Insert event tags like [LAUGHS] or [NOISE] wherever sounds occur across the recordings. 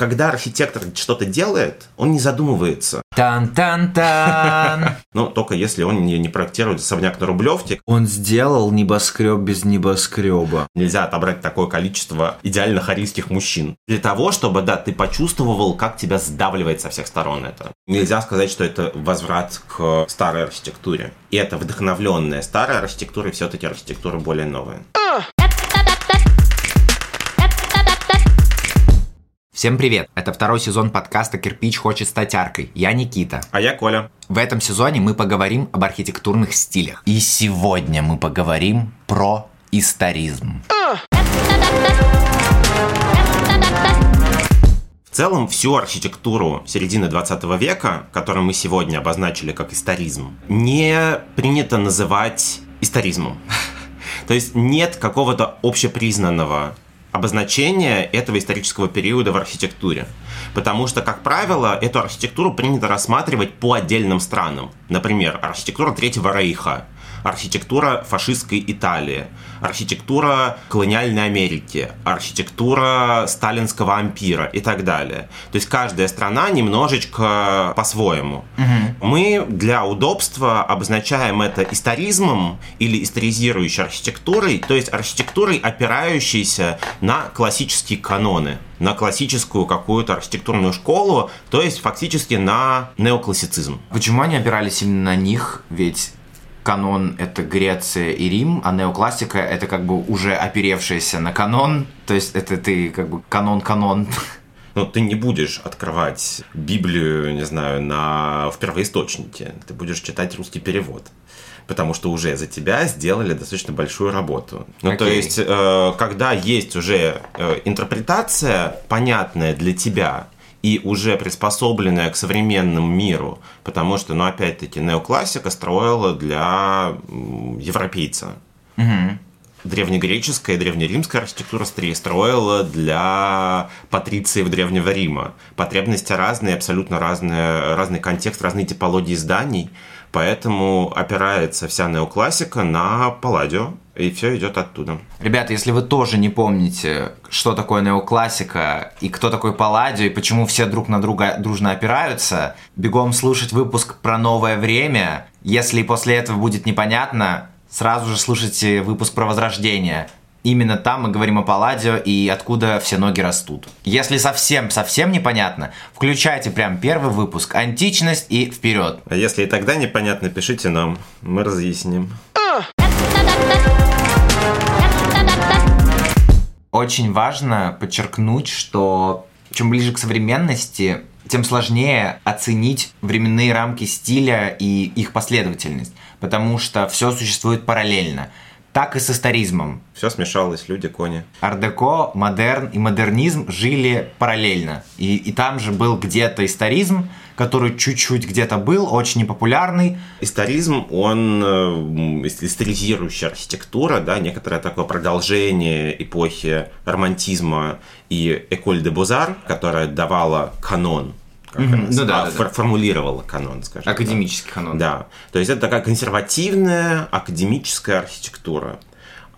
когда архитектор что-то делает, он не задумывается. Тан-тан-тан. [LAUGHS] Ну, только если он не, не проектирует особняк на Рублевке. Он сделал небоскреб без небоскреба. Нельзя отобрать такое количество идеально харийских мужчин. Для того, чтобы, да, ты почувствовал, как тебя сдавливает со всех сторон это. Нельзя сказать, что это возврат к старой архитектуре. И это вдохновленная старая архитектура, и все-таки архитектура более новая. Всем привет! Это второй сезон подкаста «Кирпич хочет стать аркой». Я Никита. А я Коля. В этом сезоне мы поговорим об архитектурных стилях. И сегодня мы поговорим про историзм. В целом, всю архитектуру середины 20 века, которую мы сегодня обозначили как историзм, не принято называть историзмом. [LAUGHS] То есть нет какого-то общепризнанного обозначение этого исторического периода в архитектуре. Потому что, как правило, эту архитектуру принято рассматривать по отдельным странам. Например, архитектура Третьего Рейха – архитектура фашистской Италии, архитектура колониальной Америки, архитектура сталинского ампира и так далее. То есть каждая страна немножечко по-своему. Угу. Мы для удобства обозначаем это историзмом или историзирующей архитектурой, то есть архитектурой, опирающейся на классические каноны на классическую какую-то архитектурную школу, то есть фактически на неоклассицизм. Почему они опирались именно на них? Ведь канон — это Греция и Рим, а неоклассика — это как бы уже оперевшаяся на канон, то есть это ты как бы канон-канон. Но ты не будешь открывать Библию, не знаю, на, в первоисточнике. Ты будешь читать русский перевод. Потому что уже за тебя сделали достаточно большую работу. Ну, okay. то есть, э, когда есть уже э, интерпретация, понятная для тебя, и уже приспособленная к современному миру, потому что, ну, опять-таки, неоклассика строила для европейца. Угу. Древнегреческая и древнеримская архитектура строила для патрициев Древнего Рима. Потребности разные, абсолютно разные, разный контекст, разные типологии зданий, поэтому опирается вся неоклассика на Палладио, и все идет оттуда. Ребята, если вы тоже не помните, что такое неоклассика и кто такой Палладио, и почему все друг на друга дружно опираются, бегом слушать выпуск про новое время. Если после этого будет непонятно, сразу же слушайте выпуск про Возрождение. Именно там мы говорим о Палладио и откуда все ноги растут. Если совсем-совсем непонятно, включайте прям первый выпуск «Античность» и вперед. А если и тогда непонятно, пишите нам, мы разъясним. Очень важно подчеркнуть, что чем ближе к современности, тем сложнее оценить временные рамки стиля и их последовательность, потому что все существует параллельно – так и с историзмом. Все смешалось, люди, кони. Ардеко, модерн и модернизм жили параллельно. И, и там же был где-то историзм, который чуть-чуть где-то был, очень непопулярный. Историзм, он э, историзирующая архитектура, да, некоторое такое продолжение эпохи романтизма и Эколь де Бозар, которая давала канон как mm-hmm. ну, да, а, да, да. формулировала канон, скажем. Академический так. канон. Да. То есть это такая консервативная академическая архитектура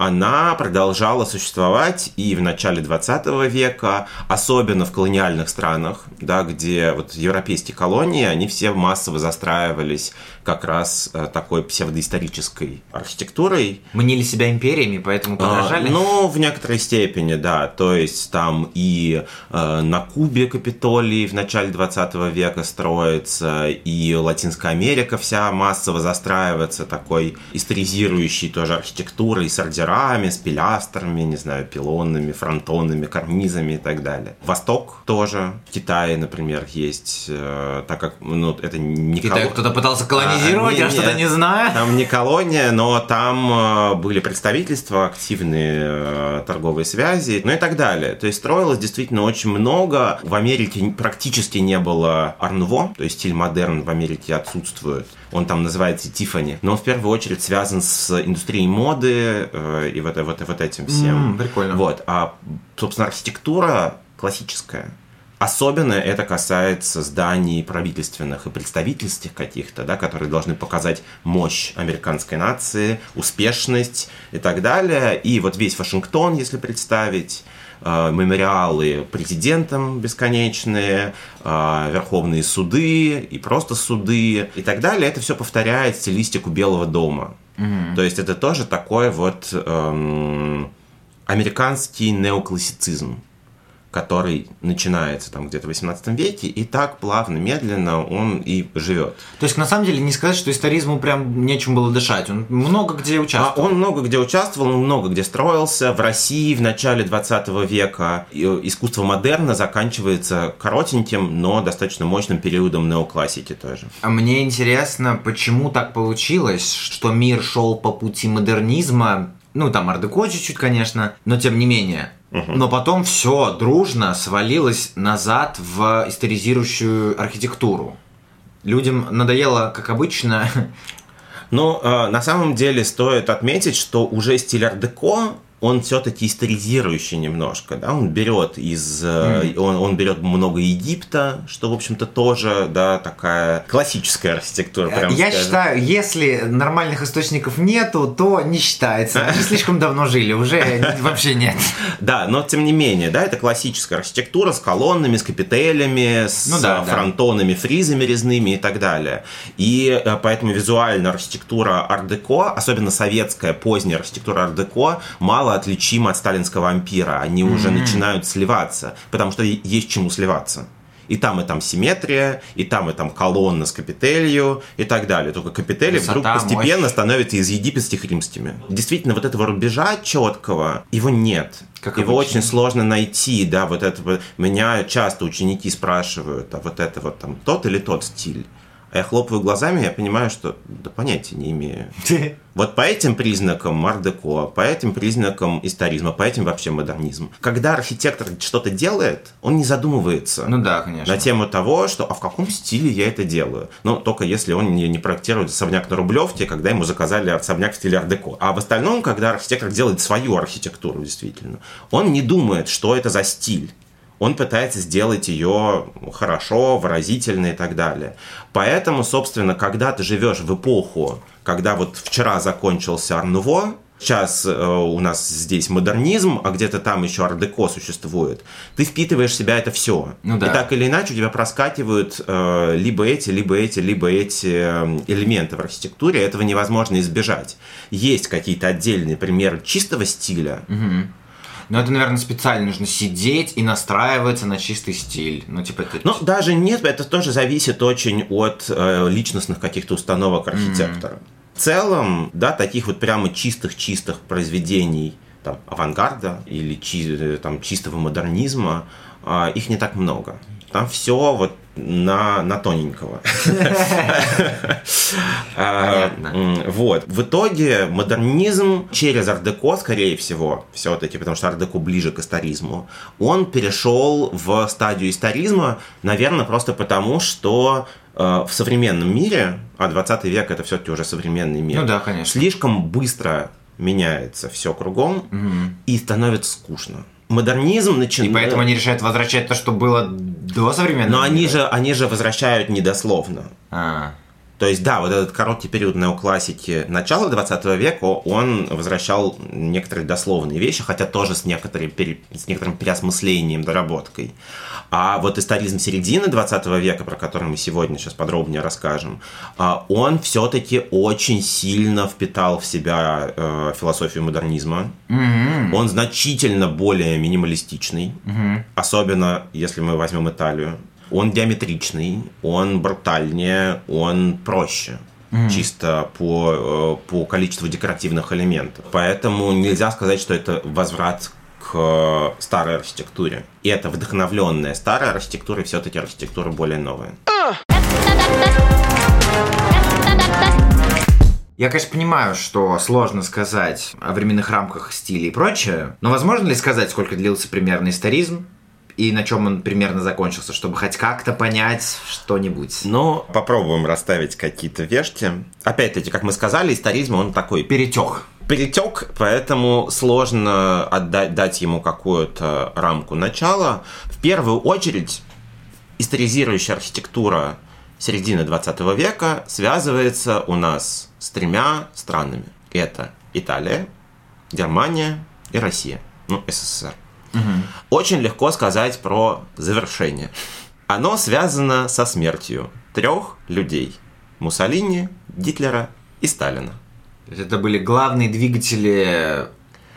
она продолжала существовать и в начале 20 века, особенно в колониальных странах, да, где вот европейские колонии, они все массово застраивались как раз э, такой псевдоисторической архитектурой. Мнили себя империями, поэтому подражали? А, ну, в некоторой степени, да. То есть там и э, на Кубе Капитолий в начале 20 века строится, и Латинская Америка вся массово застраивается такой историзирующей тоже архитектурой с ордерами с пилястрами, не знаю, пилонами, фронтонами, карнизами и так далее. Восток тоже. В Китае, например, есть, э, так как ну, это не Китай коло... кто-то пытался колонизировать, а, я что-то не знаю. Там не колония, но там э, были представительства, активные э, торговые связи, ну и так далее. То есть строилось действительно очень много. В Америке практически не было арнуво, то есть стиль модерн в Америке отсутствует. Он там называется Тифани. Но он в первую очередь связан с индустрией моды, и вот, вот, вот этим всем. Mm, прикольно. Вот. А, собственно, архитектура классическая. Особенно это касается зданий правительственных и представительских каких-то, да, которые должны показать мощь американской нации, успешность и так далее. И вот весь Вашингтон, если представить, э, мемориалы президентам бесконечные, э, верховные суды и просто суды и так далее. Это все повторяет стилистику Белого дома. Mm-hmm. То есть это тоже такой вот эм, американский неоклассицизм который начинается там где-то в 18 веке, и так плавно, медленно он и живет. То есть, на самом деле, не сказать, что историзму прям нечем было дышать. Он много где участвовал. А он много где участвовал, он много где строился. В России в начале 20 века искусство модерна заканчивается коротеньким, но достаточно мощным периодом неоклассики тоже. А мне интересно, почему так получилось, что мир шел по пути модернизма, ну, там ардеко чуть-чуть, конечно, но тем не менее. Но потом все дружно свалилось назад в историзирующую архитектуру. Людям надоело, как обычно. Ну, э, на самом деле стоит отметить, что уже стиль ардеко он все-таки историзирующий немножко, да, он берет из, mm. он, он берет много Египта, что, в общем-то, тоже, да, такая классическая архитектура, прям Я скажем. считаю, если нормальных источников нету, то не считается. [LAUGHS] Мы слишком давно жили, уже вообще нет. Да, но тем не менее, да, это классическая архитектура с колоннами, с капителями, с ну, да, фронтонами, фризами резными и так далее. И э, поэтому визуальная архитектура ар-деко, особенно советская поздняя архитектура ар-деко, мало отличимы от сталинского ампира. Они mm-hmm. уже начинают сливаться, потому что есть чему сливаться. И там, и там симметрия, и там, и там колонна с капителью и так далее. Только капители Высота, вдруг постепенно мощь. становятся из египетских римскими. Действительно, вот этого рубежа четкого, его нет. Как его обычно. очень сложно найти, да, вот это. Меня часто ученики спрашивают, а вот это вот там тот или тот стиль. А я хлопаю глазами, я понимаю, что да понятия не имею. [LAUGHS] Вот по этим признакам мардеко, по этим признакам историзма, по этим вообще модернизм. Когда архитектор что-то делает, он не задумывается ну да, конечно. на тему того, что а в каком стиле я это делаю. Ну, только если он не, не проектирует особняк на Рублевке, когда ему заказали особняк в стиле ардеко. А в остальном, когда архитектор делает свою архитектуру, действительно, он не думает, что это за стиль он пытается сделать ее хорошо, выразительно и так далее. Поэтому, собственно, когда ты живешь в эпоху, когда вот вчера закончился Арнуво, сейчас э, у нас здесь модернизм, а где-то там еще ардеко существует, ты впитываешь в себя это все. Ну, да. И так или иначе у тебя проскакивают э, либо эти, либо эти, либо эти э, элементы в архитектуре, этого невозможно избежать. Есть какие-то отдельные примеры чистого стиля, угу но это, наверное, специально нужно сидеть и настраиваться на чистый стиль. Ну, типа это... Ну, даже нет, это тоже зависит очень от э, личностных каких-то установок архитектора. Mm-hmm. В целом, да, таких вот прямо чистых-чистых произведений там, авангарда или чи, э, там, чистого модернизма, э, их не так много. Там все вот на, на тоненького. [LAUGHS] Понятно. Вот. В итоге модернизм через ардеко, скорее всего, все-таки, потому что ардеко ближе к историзму, он перешел в стадию историзма, наверное, просто потому, что э, в современном мире, а 20 век это все-таки уже современный мир, ну да, конечно. слишком быстро меняется все кругом угу. и становится скучно модернизм начинает... И поэтому они решают возвращать то, что было до современного Но они же, они же возвращают недословно. А. То есть, да, вот этот короткий период неоклассики начала 20 века, он возвращал некоторые дословные вещи, хотя тоже с, некоторым, с некоторым переосмыслением, доработкой. А вот историзм середины 20 века, про который мы сегодня сейчас подробнее расскажем, а, он все-таки очень сильно впитал в себя э, философию модернизма. Mm-hmm. Он значительно более минималистичный, mm-hmm. особенно если мы возьмем Италию он диаметричный, он брутальнее, он проще. Mm. чисто по, э, по количеству декоративных элементов. Поэтому нельзя сказать, что это возврат к старой архитектуре. И это вдохновленная старая архитектура, все-таки архитектура более новая. Я, конечно, понимаю, что сложно сказать о временных рамках стиля и прочее, но возможно ли сказать, сколько длился примерно историзм? И на чем он примерно закончился, чтобы хоть как-то понять что-нибудь. Ну, попробуем расставить какие-то вешки. Опять-таки, как мы сказали, историзм, он такой... Перетек. Перетек, поэтому сложно отдать, дать ему какую-то рамку начала. В первую очередь, историзирующая архитектура середины 20 века связывается у нас с тремя странами. Это Италия, Германия и Россия. Ну, СССР. Очень легко сказать про завершение. Оно связано со смертью трех людей. Муссолини, Гитлера и Сталина. Это были главные двигатели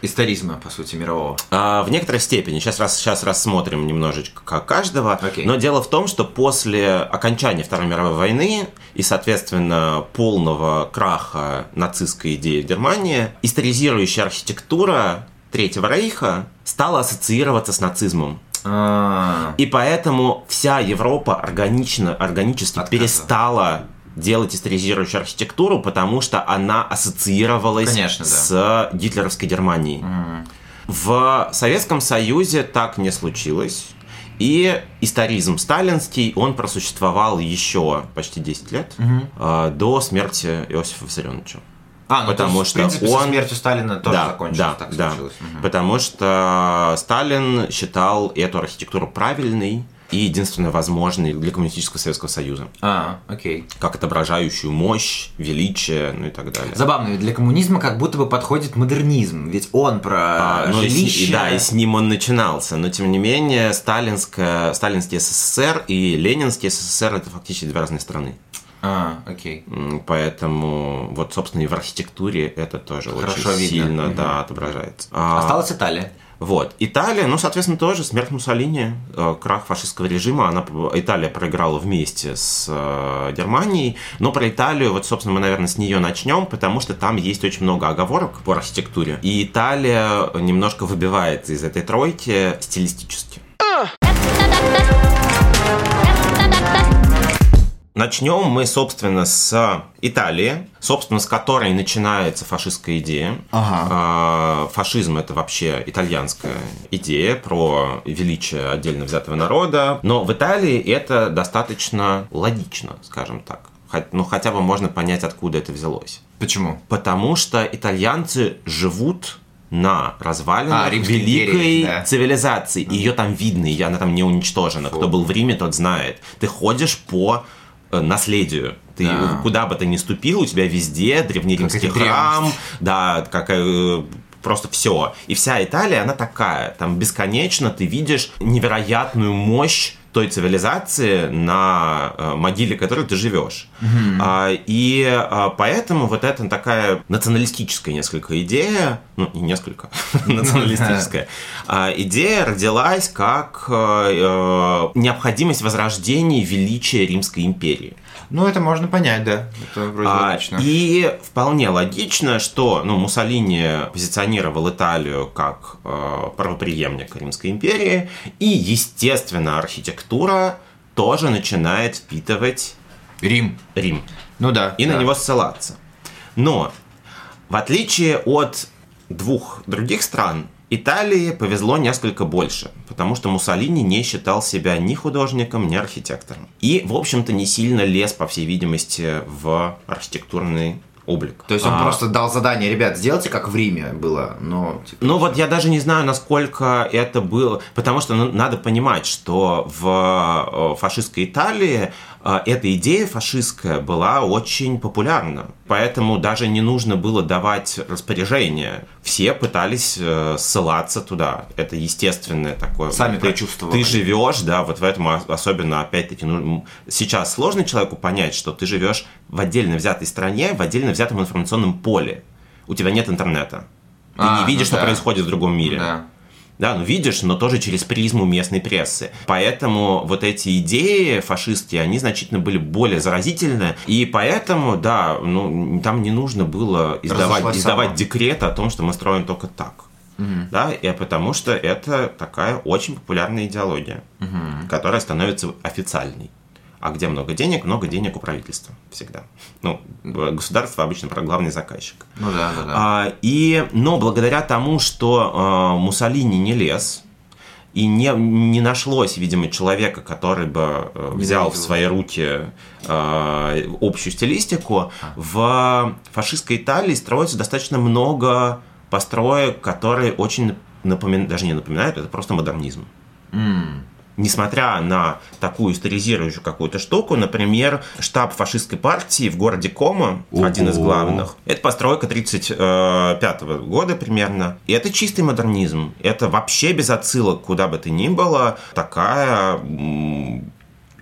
историзма, по сути, мирового. А, в некоторой степени. Сейчас, раз, сейчас рассмотрим немножечко каждого. Окей. Но дело в том, что после окончания Второй мировой войны и, соответственно, полного краха нацистской идеи в Германии, историзирующая архитектура Третьего Рейха стала ассоциироваться с нацизмом. А, И поэтому вся Европа органично, органически Отказа. перестала делать историзирующую архитектуру, потому что она ассоциировалась Конечно, да. с гитлеровской Германией. В Советском Союзе так не случилось. И историзм сталинский, он просуществовал еще почти 10 лет э, до смерти Иосифа Виссарионовича. А, ну, Потому то есть, что в принципе, со он- смертью Сталина тоже да, закончилось, да, так да. случилось. Мгм. Потому что Сталин считал эту архитектуру правильной и единственно возможной для коммунистического Советского Союза, А, окей. как отображающую мощь, величие, ну и так далее. Забавно, ведь для коммунизма как будто бы подходит модернизм, ведь он про А, ну, жилище... и да, и с ним он начинался. Но тем не менее, сталинская, сталинский СССР и ленинский СССР это фактически две разные страны. А, окей. Поэтому вот, собственно, и в архитектуре это тоже Хорошо очень видно. сильно Мгм. да, отображается. А, Осталась Италия. Вот. Италия, ну, соответственно, тоже смерть Муссолини, э, крах фашистского режима. Она, Италия проиграла вместе с э, Германией. Но про Италию, вот, собственно, мы, наверное, с нее начнем, потому что там есть очень много оговорок по архитектуре. И Италия немножко выбивается из этой тройки стилистически. Начнем мы, собственно, с Италии, собственно, с которой начинается фашистская идея. Ага. А, Фашизм это вообще итальянская идея про величие отдельно взятого народа. Но в Италии это достаточно логично, скажем так. Ну, хотя бы можно понять, откуда это взялось. Почему? Потому что итальянцы живут на развалинах А, великой империи, да. цивилизации. Ее там видно, и она там не уничтожена. Кто был в Риме, тот знает. Ты ходишь по наследию. Ты Да. куда бы ты ни ступил, у тебя везде древнеримский храм, да, какая э, просто все. И вся Италия, она такая. Там бесконечно ты видишь невероятную мощь той цивилизации, на э, могиле которой ты живешь. А, и а, поэтому вот эта такая националистическая несколько идея, ну не несколько, [LAUGHS] националистическая а, идея родилась как э, э, необходимость возрождения величия Римской империи. Ну, это можно понять, да. Это вроде А, логично. И вполне логично, что ну, Муссолини позиционировал Италию как э, правопреемник Римской империи, и, естественно, архитектура тоже начинает впитывать Рим. Рим Ну да. и да. на него ссылаться. Но, в отличие от двух других стран, Италии повезло несколько больше, потому что Муссолини не считал себя ни художником, ни архитектором. И, в общем-то, не сильно лез, по всей видимости, в архитектурный облик. То есть он А, просто дал задание, ребят, сделайте как в Риме было, но... типа, Ну вот я даже не знаю, насколько это было, потому что ну, надо понимать, что в э, фашистской Италии эта идея фашистская была очень популярна, поэтому даже не нужно было давать распоряжение. Все пытались э, ссылаться туда. Это естественное такое. Сами ты, прочувствовали. Ты живешь, да, вот в этом ос- особенно, опять-таки, ну, сейчас сложно человеку понять, что ты живешь в отдельно взятой стране, в отдельно взятом информационном поле. У тебя нет интернета. Ты А, не видишь, ну что да. происходит в другом мире. Да. Да, ну видишь, но тоже через призму местной прессы. Поэтому вот эти идеи фашистские, они значительно были более заразительны. И поэтому, да, ну там не нужно было издавать, Разошлась издавать сама. декрет о том, что мы строим только так. Да, и потому что это такая очень популярная идеология, которая становится официальной. А где много денег, много денег у правительства всегда. Ну, государство обычно главный заказчик. Ну да, да, да. А, и, но благодаря тому, что а, Муссолини не лез, и не, не нашлось, видимо, человека, который бы э, взял в свои руки э, общую стилистику, в фашистской Италии строится достаточно много построек, которые очень напоминают, даже не напоминают, это просто модернизм. М. несмотря на такую историзирующую какую-то штуку, например, штаб фашистской партии в городе Кома, Ого. один из главных, это постройка 1935 года примерно. И это чистый модернизм. Это вообще без отсылок куда бы то ни было. Такая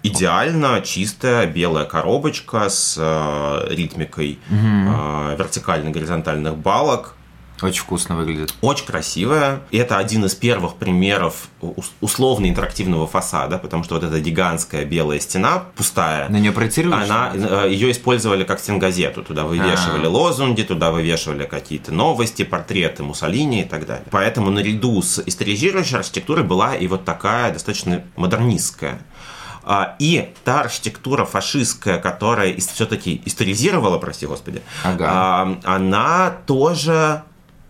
идеально чистая белая коробочка с э, ритмикой э, вертикально-горизонтальных балок. Очень вкусно выглядит. Очень красивая. И это один из первых примеров ус- условно-интерактивного фасада, потому что вот эта гигантская белая стена, пустая, На нее проецировали? она, э, ее использовали как стенгазету. Туда вывешивали А. лозунги, туда вывешивали какие-то новости, портреты Муссолини и так далее. Поэтому наряду с историзирующей архитектурой была и вот такая достаточно модернистская. А, И та архитектура фашистская, которая все-таки историзировала, прости господи, Ага. а, она тоже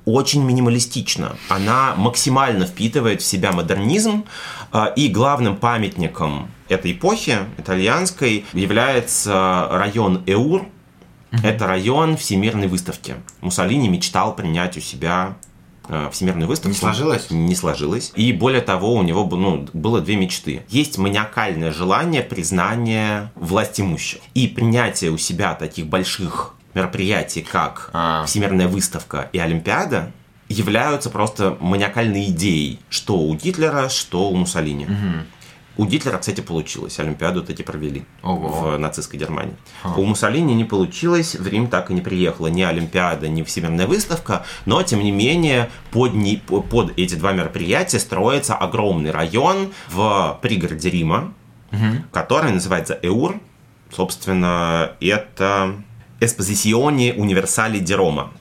очень минималистична. Она максимально впитывает в себя модернизм, а, и главным памятником этой эпохи итальянской является район Эур. Это район Всемирной выставки. Муссолини мечтал принять у себя э, Всемирную выставку. Не сложилось? Не сложилось. И более того, у него ну, было две мечты. Есть маниакальное желание признания власть имущих. И принятие у себя таких больших мероприятий, как А. Всемирная выставка и Олимпиада, являются просто маниакальной идеей, что у Гитлера, что у Муссолини. У Гитлера, кстати, получилось. Олимпиаду таки провели Ого. в нацистской Германии. У Муссолини не получилось, в Рим так и не приехала ни Олимпиада, ни Всемирная выставка, но, тем не менее, под, не- под эти два мероприятия строится огромный район в пригороде Рима, который называется Эур. Собственно, это Эспозиционе Универсали ди Рома.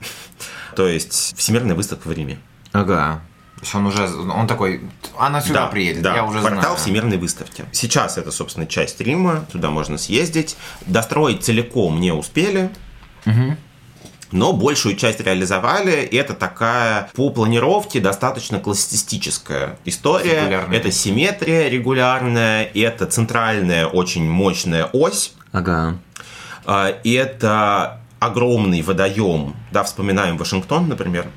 То есть Всемирная выставка в Риме. Ага. То есть он уже, он такой, она сюда приедет, да, я уже портал знаю. Всемирной выставки. Сейчас это, собственно, часть Рима, туда можно съездить. Достроить целиком не успели. Но большую часть реализовали, и это такая по планировке достаточно классицистическая история. Это симметрия регулярная, это центральная очень мощная ось, Ага. А, и это огромный водоем. Да, вспоминаем Вашингтон, например.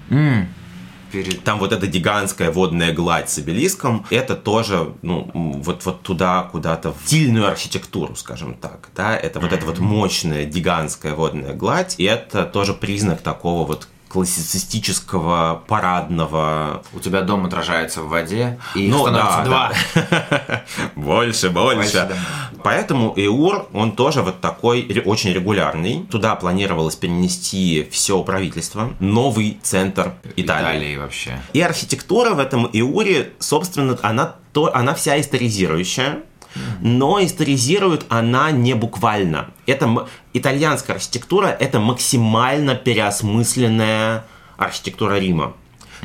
Перед... Там вот эта гигантская водная гладь с обелиском, это тоже, ну, вот, вот туда, куда-то в стильную архитектуру, скажем так, да, это вот эта вот мощная гигантская водная гладь, и это тоже признак такого вот классицистического парадного У тебя дом отражается в воде, и Ну, становится да, два. да. [LAUGHS] Больше, больше. Больше, да. Поэтому Эур, он тоже вот такой очень регулярный. Туда планировалось перенести все правительство, новый центр Италии. Италии вообще. И архитектура в этом Иуре, собственно, она, то, она вся историзирующая, но историзирует она не буквально. Это итальянская архитектура, это максимально переосмысленная архитектура Рима.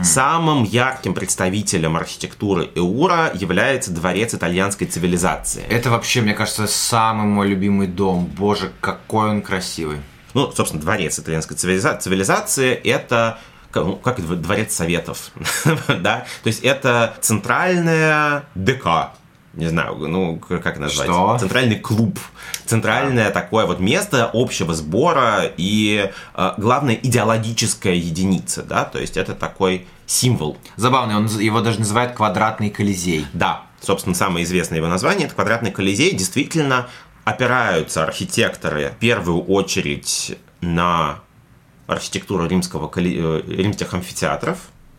Самым ярким представителем архитектуры Эура является дворец итальянской цивилизации. Это вообще, мне кажется, самый мой любимый дом. Боже, какой он красивый. Ну, собственно, дворец итальянской цивилиза- цивилизации – это как, ну, как дв- дворец советов, [LAUGHS] да? То есть это центральная ДК, не знаю, ну, как назвать? Что? Центральный клуб. Центральное такое вот место общего сбора и, э, главное, идеологическая единица, да? То есть это такой символ. Забавный, он его даже называют квадратный колизей. Да, собственно, самое известное его название – это квадратный колизей. Действительно, опираются архитекторы в первую очередь на архитектуру римского, коли- э, римских амфитеатров,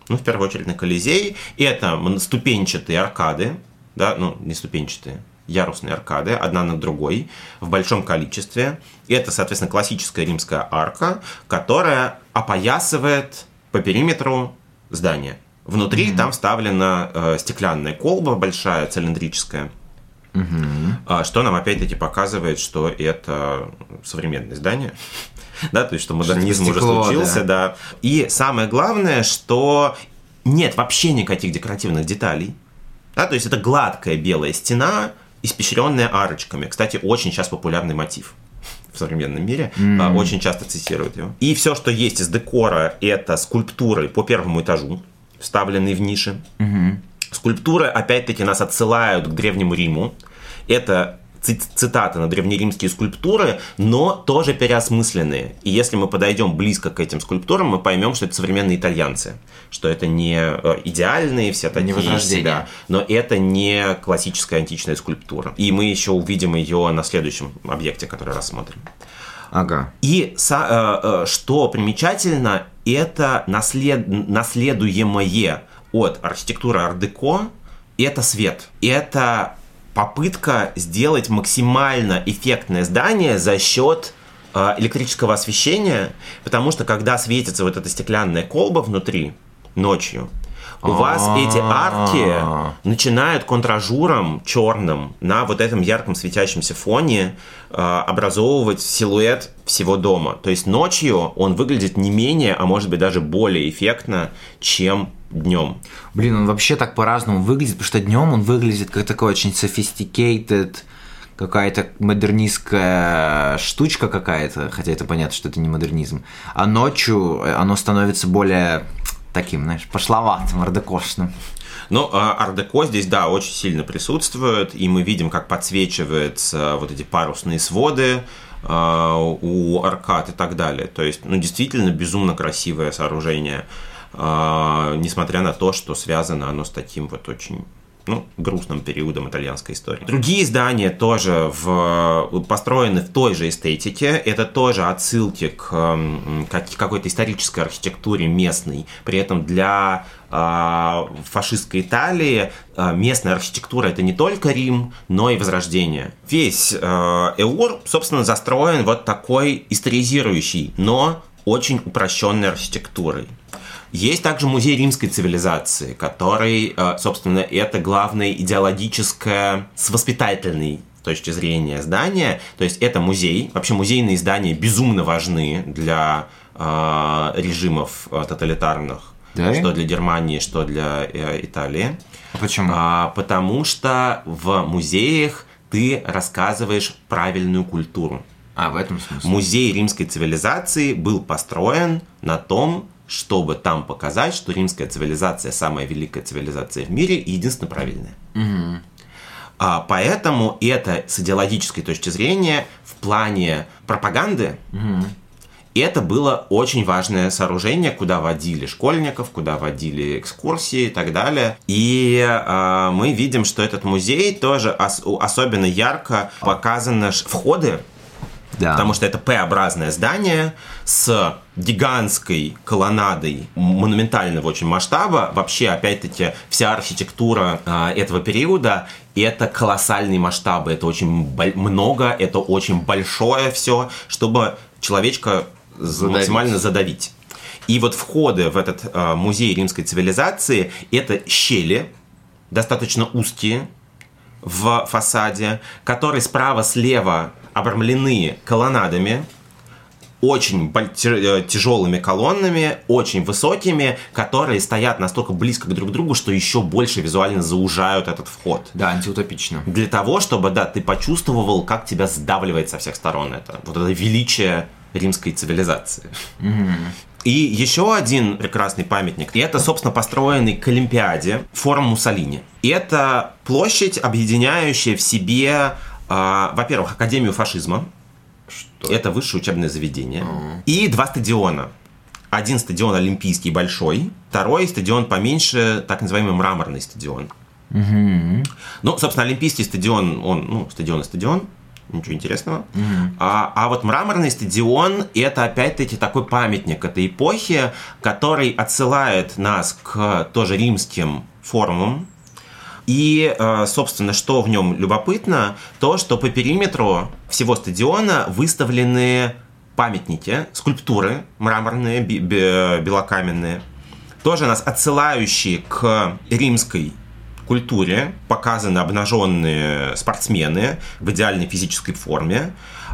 ну, в первую очередь на Колизей. И это ступенчатые аркады, да, ну, не ступенчатые, ярусные аркады, одна над другой, в большом количестве. И это, соответственно, классическая римская арка, которая опоясывает по периметру здания. Внутри там вставлена э, стеклянная колба большая, цилиндрическая, а, что нам опять-таки показывает, что это современное здание. [LAUGHS] Да, то есть, что модернизм уже стекло, случился, да. И самое главное, что нет вообще никаких декоративных деталей. Да, то есть это гладкая белая стена, испещренная арочками. Кстати, очень сейчас популярный мотив в современном мире. А, Очень часто цитируют его. И все, что есть из декора, это скульптуры по первому этажу, вставленные в ниши. Скульптуры, опять-таки, нас отсылают к Древнему Риму. Это цитаты на древнеримские скульптуры, но тоже переосмысленные. И если мы подойдем близко к этим скульптурам, мы поймем, что это современные итальянцы, что это не э, идеальные все такие не себя, но это не классическая античная скульптура. И мы еще увидим ее на следующем объекте, который рассмотрим. Ага. И э, что примечательно, это наслед, наследуемое от архитектуры ар-деко это свет. Это попытка сделать максимально эффектное здание за счет э, электрического освещения, потому что когда светится вот эта стеклянная колба внутри ночью, у вас эти арки начинают контражуром черным на вот этом ярком светящемся фоне э, образовывать силуэт всего дома. То есть ночью он выглядит не менее, а может быть даже более эффектно, чем днем. Блин, он вообще так по-разному выглядит, потому что днем он выглядит как такой очень sophisticated, какая-то модернистская штучка какая-то, хотя это понятно, что это не модернизм. А ночью оно становится более таким, знаешь, пошловатым, ардекошным. Ну, а ардеко здесь, да, очень сильно присутствует, и мы видим, как подсвечиваются вот эти парусные своды, а, у аркад и так далее. То есть, ну, действительно безумно красивое сооружение. А, несмотря на то, что связано оно с таким вот очень ну, грустным периодом итальянской истории. Другие здания тоже в, построены в той же эстетике. Это тоже отсылки к, к какой-то исторической архитектуре местной. При этом для э, фашистской Италии э, местная архитектура это не только Рим, но и Возрождение. Весь э, Эур, собственно, застроен вот такой историзирующей, но очень упрощенной архитектурой. Есть также музей римской цивилизации, который, э, собственно, это главное идеологическое с воспитательной точки зрения здания. То есть это музей. Вообще музейные здания безумно важны для э, режимов э, тоталитарных. Да? Что для Германии, что для э, Италии. Почему? А, потому что в музеях ты рассказываешь правильную культуру. А, в этом смысле. Музей римской цивилизации был построен на том, чтобы там показать, что римская цивилизация самая великая цивилизация в мире и единственно правильная. Угу. А, поэтому это с идеологической точки зрения в плане пропаганды угу. это было очень важное сооружение, куда водили школьников, куда водили экскурсии и так далее. И а, мы видим, что этот музей тоже ос- особенно ярко показаны входы да. Потому что это П-образное здание с гигантской колоннадой монументального очень масштаба. Вообще, опять-таки, вся архитектура э, этого периода это колоссальные масштабы, это очень много, это очень большое все, чтобы человечка задавить. максимально задавить. И вот входы в этот э, музей римской цивилизации это щели, достаточно узкие в фасаде, которые справа-слева обрамлены колоннадами, очень э, тяжелыми колоннами, очень высокими, которые стоят настолько близко друг к другу, что еще больше визуально заужают этот вход. Да, антиутопично. Для того, чтобы, да, ты почувствовал, как тебя сдавливает со всех сторон это. Вот это величие римской цивилизации. Угу. И еще один прекрасный памятник, и это, собственно, построенный к Олимпиаде форум Муссолини. И это площадь, объединяющая в себе а, во-первых, Академию фашизма. Что? Это высшее учебное заведение. Uh-huh. И два стадиона. Один стадион олимпийский большой, второй стадион поменьше, так называемый мраморный стадион. Uh-huh. Ну, собственно, олимпийский стадион, он, ну, стадион и стадион, ничего интересного. Uh-huh. А, а вот мраморный стадион это опять-таки такой памятник этой эпохи, который отсылает нас к тоже римским форумам, и, э, собственно, что в нем любопытно, то, что по периметру всего стадиона выставлены памятники, скульптуры мраморные, белокаменные, тоже нас отсылающие к римской культуре, показаны обнаженные спортсмены в идеальной физической форме,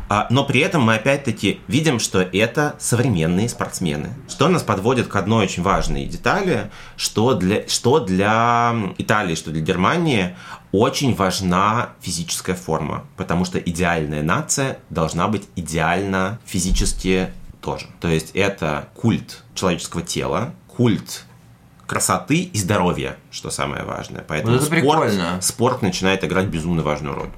а, но при этом мы опять-таки видим, что это современные спортсмены. Что нас подводит к одной очень важной детали, что для, что для Италии, что для Германии очень важна физическая форма, потому что идеальная нация должна быть идеально физически тоже. То есть это культ человеческого тела, культ красоты и здоровья, что самое важное. Поэтому вот это спорт, прикольно. спорт начинает играть безумно важную роль.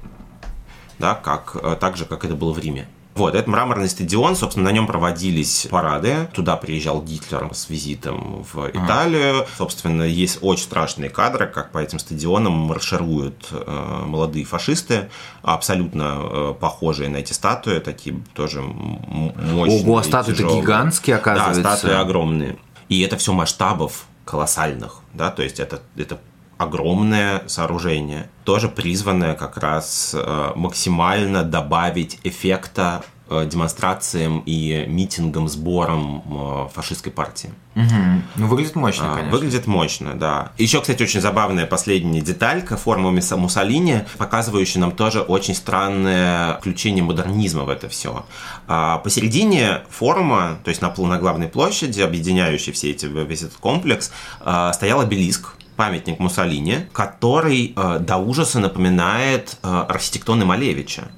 Да, как, э, так же, как это было в Риме. Вот, это мраморный стадион, собственно, на нем проводились парады. Туда приезжал Гитлер с визитом в Италию. А. Собственно, есть очень страшные кадры, как по этим стадионам маршируют э, молодые фашисты, абсолютно э, похожие на эти статуи, такие тоже мощные. Ого, статуи-то гигантские, оказывается. Да, статуи огромные. И это все масштабов колоссальных, да, то есть это, это огромное сооружение, тоже призванное как раз э, максимально добавить эффекта э, демонстрациям и митингам, сборам э, фашистской партии. Угу. Ну, выглядит мощно, а, конечно. Выглядит мощно, да. Еще, кстати, очень забавная последняя деталька, форма Муссолини, показывающая нам тоже очень странное включение модернизма в это все. А посередине форума, то есть на, на главной площади, объединяющей все эти, весь этот комплекс, стоял обелиск, памятник Муссолини, который э, до ужаса напоминает э, архитектоны Малевича.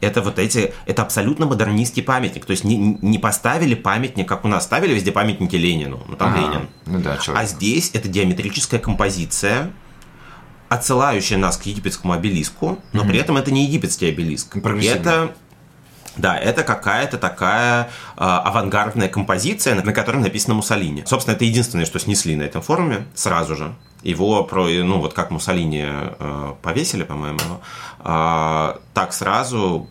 Это вот эти, это абсолютно модернистский памятник. То есть не, не поставили памятник, как у нас ставили везде памятники Ленину, ну там ага. Ленин. Ну, да, а здесь это диаметрическая композиция, отсылающая нас к египетскому обелиску, но угу. при этом это не египетский обелиск. Это да, это какая-то такая э, авангардная композиция, на, на которой написано Муссолини. Собственно, это единственное, что снесли на этом форуме сразу же. Его, про, ну вот как Муссолини э, повесили, по-моему, э, так сразу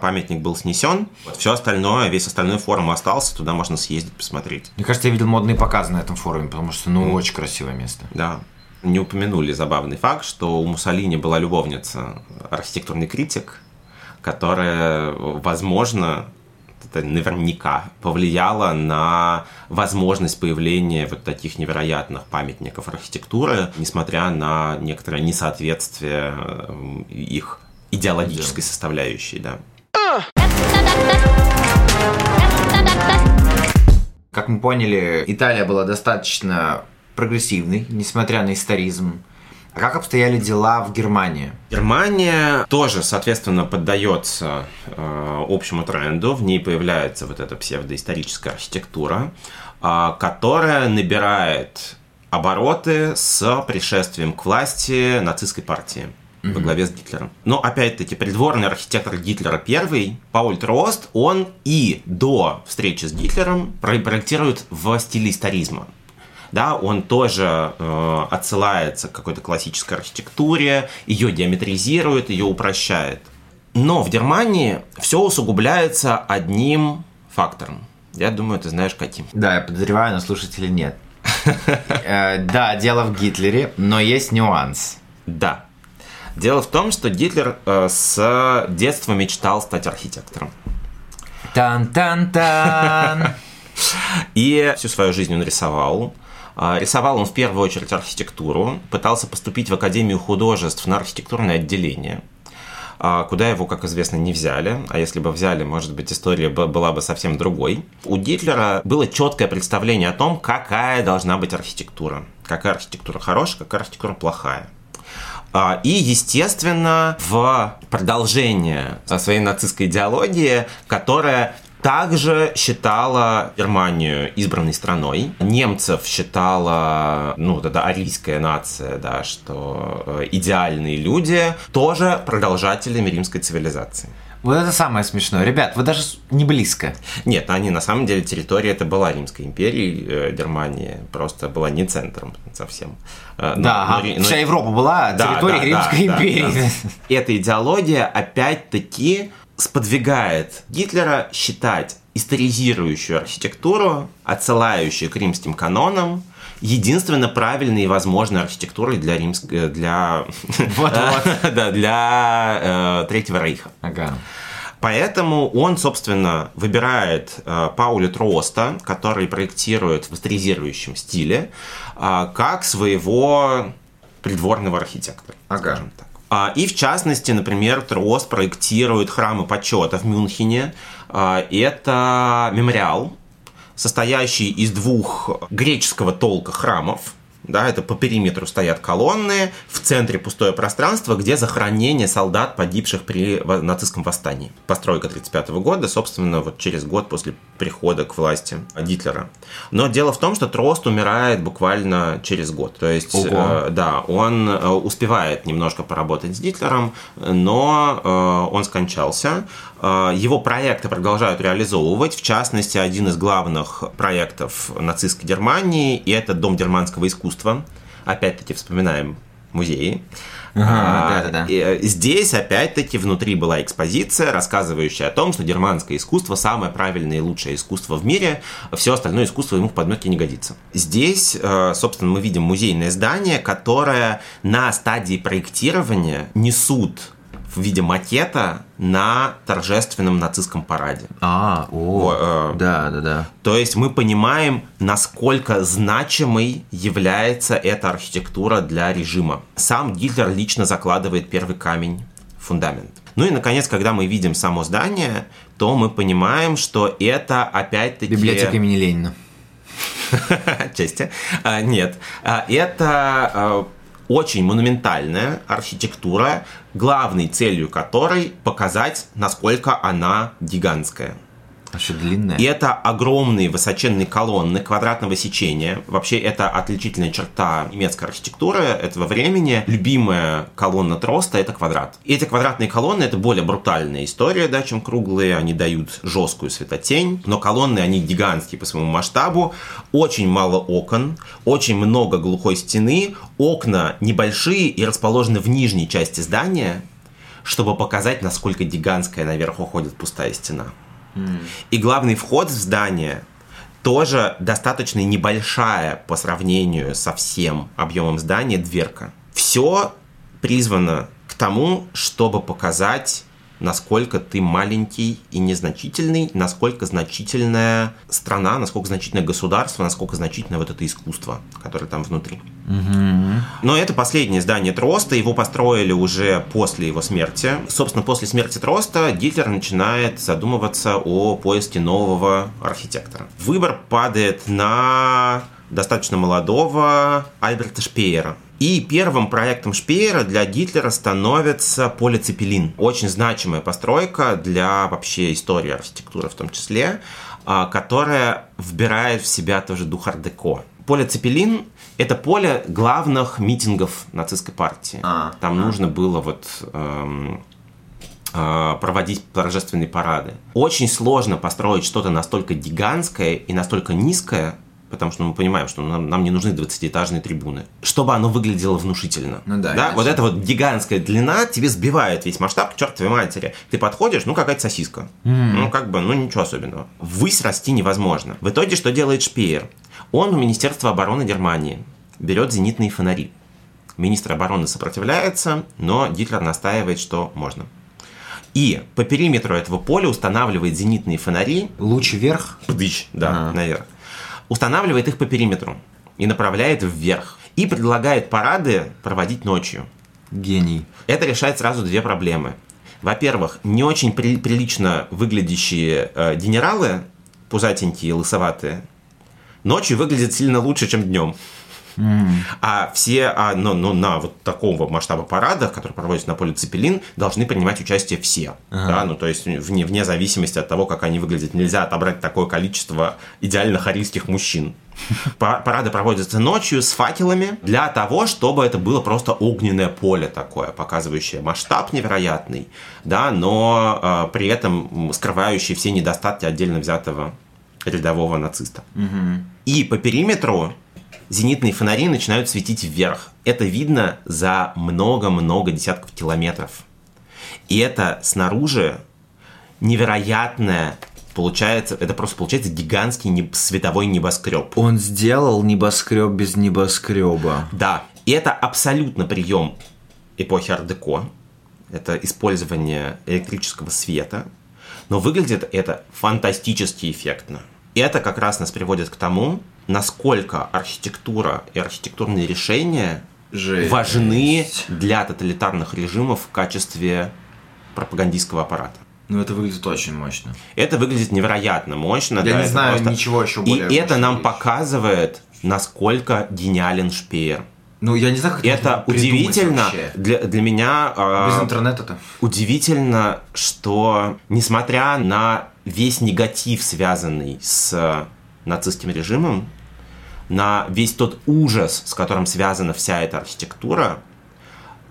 памятник был снесен. Все остальное, весь остальной форум остался, туда можно съездить, посмотреть. Мне кажется, я видел модные показы на этом форуме, потому что, ну, mm. очень красивое место. Да. Не упомянули забавный факт, что у Муссолини была любовница, архитектурный критик, которая, возможно, это наверняка повлияло на возможность появления вот таких невероятных памятников архитектуры, несмотря на некоторое несоответствие э, их идеологической составляющей, да. Как мы поняли, Италия была достаточно прогрессивной, несмотря на историзм. А как обстояли дела в Германии? Германия тоже, соответственно, поддается э, общему тренду. В ней появляется вот эта псевдоисторическая архитектура, э, которая набирает обороты с пришествием к власти нацистской партии во главе с Гитлером. Но опять-таки придворный архитектор Гитлера первый, Пауль Трост, он и до встречи с Гитлером проектирует в стиле историзма да, он тоже э, отсылается к какой-то классической архитектуре, ее диаметризирует, ее упрощает. Но в Германии все усугубляется одним фактором. Я думаю, ты знаешь каким. Да, я подозреваю, но слушатели нет. Э, да, дело в Гитлере, но есть нюанс. Да. Дело в том, что Гитлер э, с детства мечтал стать архитектором. Тан-тан-тан! И всю свою жизнь он рисовал. А, рисовал он в первую очередь архитектуру, пытался поступить в Академию художеств на архитектурное отделение, а, куда его, как известно, не взяли, а если бы взяли, может быть, история была бы совсем другой. У Гитлера было четкое представление о том, какая должна быть архитектура. Какая архитектура хорошая, какая архитектура плохая. А, и, естественно, в продолжение своей нацистской идеологии, которая также считала Германию избранной страной. Немцев считала, ну, эта арийская нация, да, что э, идеальные люди тоже продолжателями римской цивилизации. Вот это самое смешное. Ребят, вы даже не близко. Нет, они на самом деле территория это была Римской империи, э, Германия просто была не центром совсем. Э, но, да, но, но, вся Европа была да, территорией да, Римской да, империи. Да, да. Эта идеология опять-таки сподвигает Гитлера считать историзирующую архитектуру, отсылающую к римским канонам, единственно правильной и возможной архитектурой для римск... Э, для... [LAUGHS] Вот, вот. [LAUGHS] да, для э, Третьего Рейха. Ага. Поэтому он, собственно, выбирает э, Пауля Троста, который проектирует в историзирующем стиле, э, как своего придворного архитектора. Ага. Скажем так. А, и в частности, например, Трос проектирует храмы почета в Мюнхене. А, это мемориал, состоящий из двух греческого толка храмов, да, это по периметру стоят колонны, в центре пустое пространство, где захоронение солдат, погибших при нацистском восстании. Постройка 1935 года, собственно, вот через год после прихода к власти Гитлера. Но дело в том, что Трост умирает буквально через год. То есть, э, да, он э, успевает немножко поработать с Гитлером, но э, он скончался. Э, его проекты продолжают реализовывать. В частности, один из главных проектов нацистской Германии – и это Дом германского искусства. Опять-таки вспоминаем музеи. Ага, а, да, да, да. Здесь, опять-таки, внутри была экспозиция, рассказывающая о том, что германское искусство самое правильное и лучшее искусство в мире, все остальное искусство ему в подметке не годится. Здесь, э, собственно, мы видим музейное здание, которое на стадии проектирования несут в виде макета на торжественном нацистском параде. А, о, э, да, да, да. То есть мы понимаем, насколько значимой является эта архитектура для режима. Сам Гитлер лично закладывает первый камень, фундамент. Ну и, наконец, когда мы видим само здание, то мы понимаем, что это опять-таки... Библиотека имени Ленина. [LAUGHS] Отчасти. А, нет. А, это а, очень монументальная архитектура, главной целью которой показать, насколько она гигантская. Еще длинная. И это огромные высоченные колонны квадратного сечения. Вообще, это отличительная черта немецкой архитектуры этого времени. Любимая колонна Троста – это квадрат. И эти квадратные колонны – это более брутальная история, да, чем круглые. Они дают жесткую светотень, но колонны, они гигантские по своему масштабу. Очень мало окон, очень много глухой стены. Окна небольшие и расположены в нижней части здания, чтобы показать, насколько гигантская наверх уходит пустая стена. И главный вход в здание тоже достаточно небольшая по сравнению со всем объемом здания дверка. Все призвано к тому, чтобы показать насколько ты маленький и незначительный, насколько значительная страна, насколько значительное государство, насколько значительное вот это искусство, которое там внутри. Угу. Но это последнее здание Троста, его построили уже после его смерти. Собственно, после смерти Троста Гитлер начинает задумываться о поиске нового архитектора. Выбор падает на достаточно молодого Альберта Шпеера. И первым проектом Шпеера для Гитлера становится поле Цепелин. Очень значимая постройка для вообще истории архитектуры в том числе, а, которая вбирает в себя тоже дух ар-деко. Поле Цепелин – это поле главных митингов нацистской партии. А, Там а. нужно было вот эм, э, проводить торжественные парады. Очень сложно построить что-то настолько гигантское и настолько низкое, потому что мы понимаем, что нам, нам не нужны 20-этажные трибуны, чтобы оно выглядело внушительно. Ну да. да? Вот эта вот гигантская длина тебе сбивает весь масштаб к чертовой матери. Ты подходишь, ну какая-то сосиска. Mm. Ну как бы, ну ничего особенного. Ввысь расти невозможно. В итоге что делает Шпеер? Он у Министерства обороны Германии берет зенитные фонари. Министр обороны сопротивляется, но Гитлер настаивает, что можно. И по периметру этого поля устанавливает зенитные фонари. Луч вверх? Пдыщ, да, ага. наверх устанавливает их по периметру и направляет вверх. И предлагает парады проводить ночью. Гений. Это решает сразу две проблемы. Во-первых, не очень при- прилично выглядящие э, генералы, пузатенькие, лысоватые, ночью выглядят сильно лучше, чем днем. Mm. А все а, ну, ну, на вот такого масштаба парадах, которые проводятся на поле Цепелин, должны принимать участие все. Uh-huh. Да? Ну, то есть вне, вне зависимости от того, как они выглядят. Нельзя отобрать такое количество идеально харийских мужчин. [LAUGHS] Парады проводятся ночью с факелами для того, чтобы это было просто огненное поле такое, показывающее масштаб невероятный, да, но э, при этом скрывающий все недостатки отдельно взятого рядового нациста. Угу. И по периметру зенитные фонари начинают светить вверх. Это видно за много-много десятков километров. И это снаружи невероятное получается, это просто получается гигантский неб- световой небоскреб. Он сделал небоскреб без небоскреба. Да, и это абсолютно прием эпохи ар-деко. Это использование электрического света. Но выглядит это фантастически эффектно. И это как раз нас приводит к тому, насколько архитектура и архитектурные решения Жесть. важны для тоталитарных режимов в качестве пропагандистского аппарата. Ну, это выглядит очень мощно. Это выглядит невероятно мощно. Я да, не это знаю просто- ничего еще И более это нам мощного. показывает, насколько гениален Шпеер. Ну, я не знаю, как Это придумать удивительно вообще. для, для меня. а, Без интернета-то. удивительно, что несмотря на весь негатив, связанный с нацистским режимом, на весь тот ужас, с которым связана вся эта архитектура,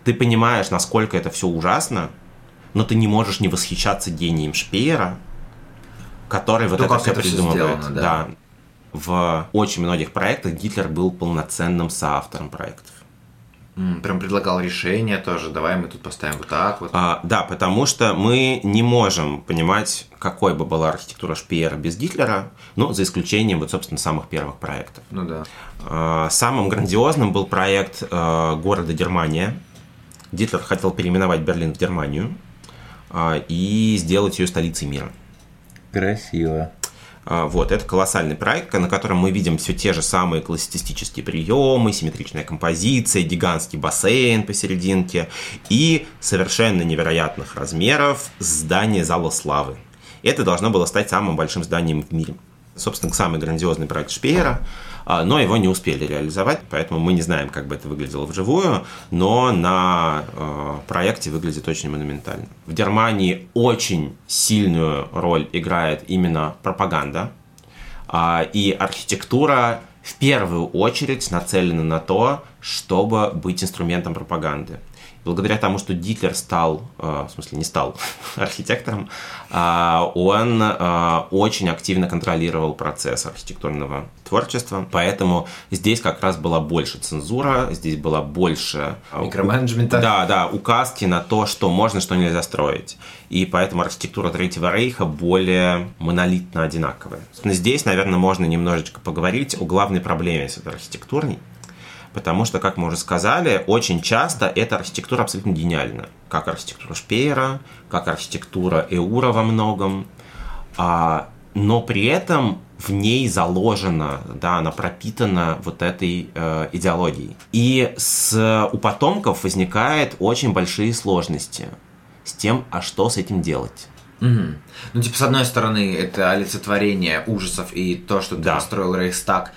ты понимаешь, насколько это все ужасно, но ты не можешь не восхищаться гением Шпеера, который вот То, это все это придумывает. сделано, да. В очень многих проектах Гитлер был полноценным соавтором проектов. Прям предлагал решение тоже. Давай мы тут поставим вот так вот. А, да, потому что мы не можем понимать, какой бы была архитектура Шпеера без Гитлера, ну, за исключением, вот, собственно, самых первых проектов. Ну да. А, Самым грандиозным был проект э, города Германия. Гитлер хотел переименовать Берлин в Германию а, и сделать ее столицей мира. Красиво. А, Вот, это колоссальный проект, на котором мы видим все те же самые классицистические приемы, симметричная композиция, гигантский бассейн посерединке и совершенно невероятных размеров здание Зала Славы. Это должно было стать самым большим зданием в мире. Собственно, самый грандиозный проект Шпеера, но его не успели реализовать, поэтому мы не знаем, как бы это выглядело вживую, но на э, проекте выглядит очень монументально. В Германии очень сильную роль играет именно пропаганда, а, и архитектура в первую очередь нацелена на то, чтобы быть инструментом пропаганды. Благодаря тому, что Гитлер стал, э, в смысле не стал [LAUGHS] архитектором, а, он э, очень активно контролировал процесс архитектурного творчества, поэтому здесь как раз была больше цензура, здесь была больше... э, Микроменеджмента. Да, да, указки на то, что можно, что нельзя строить. И поэтому архитектура Третьего Рейха более монолитно одинаковая. Здесь, наверное, можно немножечко поговорить о главной проблеме с этой архитектурой. Потому что, как мы уже сказали, очень часто эта архитектура абсолютно гениальна. Как архитектура Шпеера, как архитектура Эура во многом. А, но при этом в ней заложена, да, она пропитана вот этой э, идеологией. И с, у потомков возникает очень большие сложности с тем, а что с этим делать. Мгм. Ну, типа, с одной стороны, это олицетворение ужасов и то, что ты Да. построил Рейхстаг.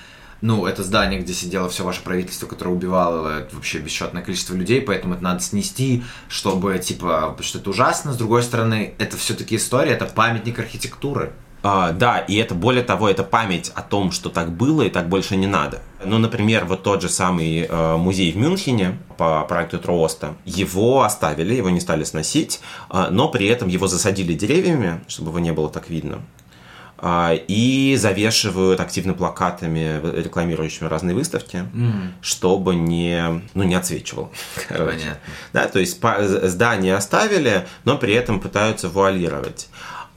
Ну, это здание, где сидело все ваше правительство, которое убивало вообще бесчетное количество людей, поэтому это надо снести, чтобы, типа, что это ужасно. С другой стороны, это все-таки история, это памятник архитектуры. А, да, и это более того, это память о том, что так было и так больше не надо. Ну, например, вот тот же самый э, музей в Мюнхене по проекту Трооста, его оставили, его не стали сносить, а, но при этом его засадили деревьями, чтобы его не было так видно. А, и завешивают активно плакатами, рекламирующими разные выставки, чтобы не, ну, не отсвечивал. [LAUGHS] короче. Понятно. Да, то есть здание оставили, но при этом пытаются вуалировать.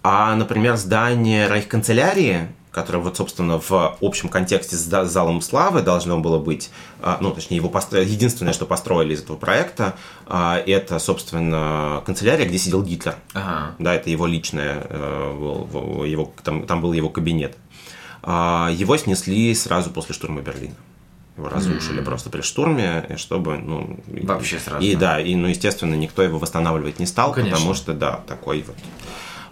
А, например, здание райхканцелярии, которое вот, собственно, в общем контексте с залом славы должно было быть, а, ну, точнее, его построили, единственное, что построили из этого проекта, а, это, собственно, канцелярия, где сидел Гитлер. Ага. Да, это его личное, э, был- его, там, там был его кабинет. А, Его снесли сразу после штурма Берлина. Его разрушили просто при штурме, и чтобы, ну... и- Вообще сразу, И да. да, и, ну, естественно, никто его восстанавливать не стал, Ну, конечно. потому что, да, такой вот...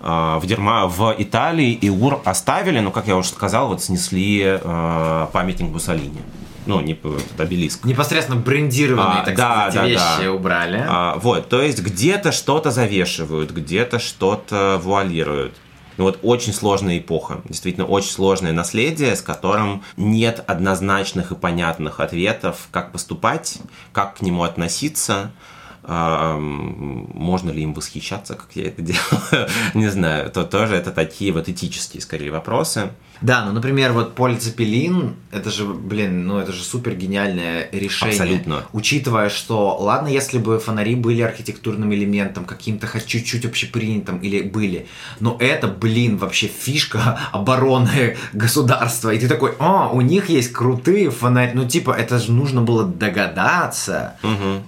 А, В, Дерма, в Италии Иур оставили, но, как я уже сказал, вот снесли э, памятник Муссолини. Ну, не п- обелиск. Непосредственно брендированные, А, так да, сказать, да, вещи да. убрали. А, вот, то есть где-то что-то завешивают, где-то что-то вуалируют. Ну вот очень сложная эпоха, действительно очень сложное наследие, с которым нет однозначных и понятных ответов, как поступать, как к нему относиться, а, можно ли им восхищаться, как я это [LAUGHS] делаю, не знаю, то тоже это такие вот этические скорее вопросы. Да, ну, например, вот Поль Цепелин, это же, блин, ну, это же супер гениальное решение. Абсолютно. Учитывая, что, ладно, если бы фонари были архитектурным элементом, каким-то хоть чуть-чуть общепринятым или были, но это, блин, вообще фишка обороны [LAUGHS] государства. И ты такой, а, у них есть крутые фонари. Ну, типа, это же нужно было догадаться.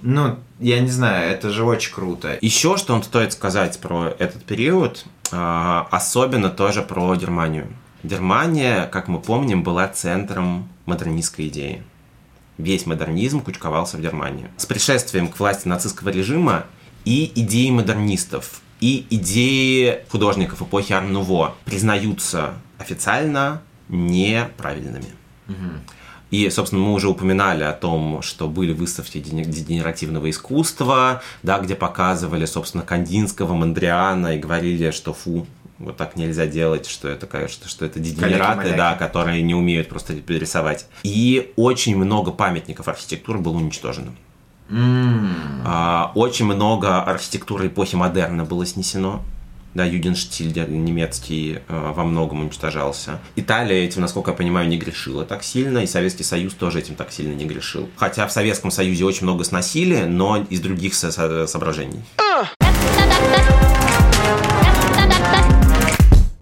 Ну, я не знаю, это же очень круто. Еще что вам стоит сказать про этот период, а, особенно тоже про Германию. Германия, как мы помним, была центром модернистской идеи. Весь модернизм кучковался в Германии. С пришествием к власти нацистского режима и идеи модернистов и идеи художников эпохи Арнуво признаются официально неправильными. И, собственно, мы уже упоминали о том, что были выставки дегенеративного искусства, да, где показывали, собственно, Кандинского, Мандриана и говорили, что фу, вот так нельзя делать, что это, конечно, что это дегенераты, да, которые не умеют просто рисовать. И очень много памятников архитектуры было уничтожено. Mm. Очень много архитектуры эпохи модерна было снесено. Да, Юденштиль немецкий э, во многом уничтожался. Италия этим, насколько я понимаю, не грешила так сильно, и Советский Союз тоже этим так сильно не грешил. Хотя в Советском Союзе очень много сносили, но из других со со соображений.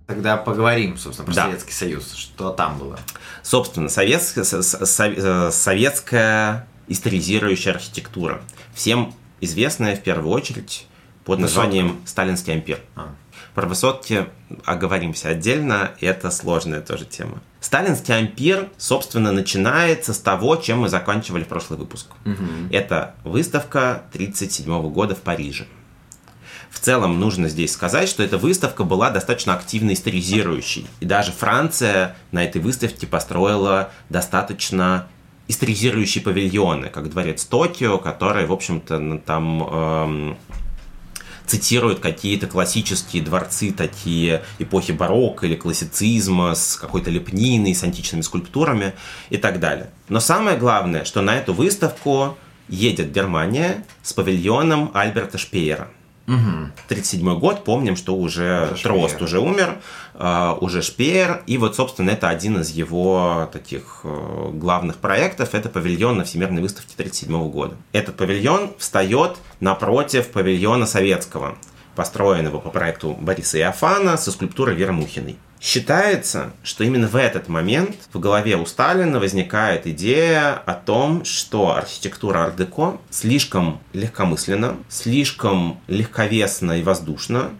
Тогда поговорим, собственно, про да. Советский Союз. Что там было? Собственно, советская, э, советская историзирующая архитектура. Всем известная в первую очередь под названием Высотка. «Сталинский ампир». А. Про высотки оговоримся отдельно, это сложная тоже тема. Сталинский ампир, собственно, начинается с того, чем мы заканчивали прошлый выпуск. Угу. Это выставка 1937 года в Париже. В целом нужно здесь сказать, что эта выставка была достаточно активно историзирующей. И даже Франция на этой выставке построила достаточно историзирующие павильоны, как дворец Токио, который, в общем-то, там эм, цитирует какие-то классические дворцы, такие эпохи барокко или классицизма с какой-то лепниной, с античными скульптурами и так далее. Но самое главное, что на эту выставку едет Германия с павильоном Альберта Шпеера. Угу. 37 год, помним, что уже Это Трост Шпеер. уже умер, э, уже Шпеер, и вот, собственно, это один из его таких э, главных проектов, это павильон на Всемирной выставке 37 года. Этот павильон встает напротив павильона советского, построенного по проекту Бориса Иофана со скульптурой Веры Мухиной. Считается, что именно в этот момент в голове у Сталина возникает идея о том, что архитектура ар-деко слишком легкомысленна, слишком легковесна и воздушна,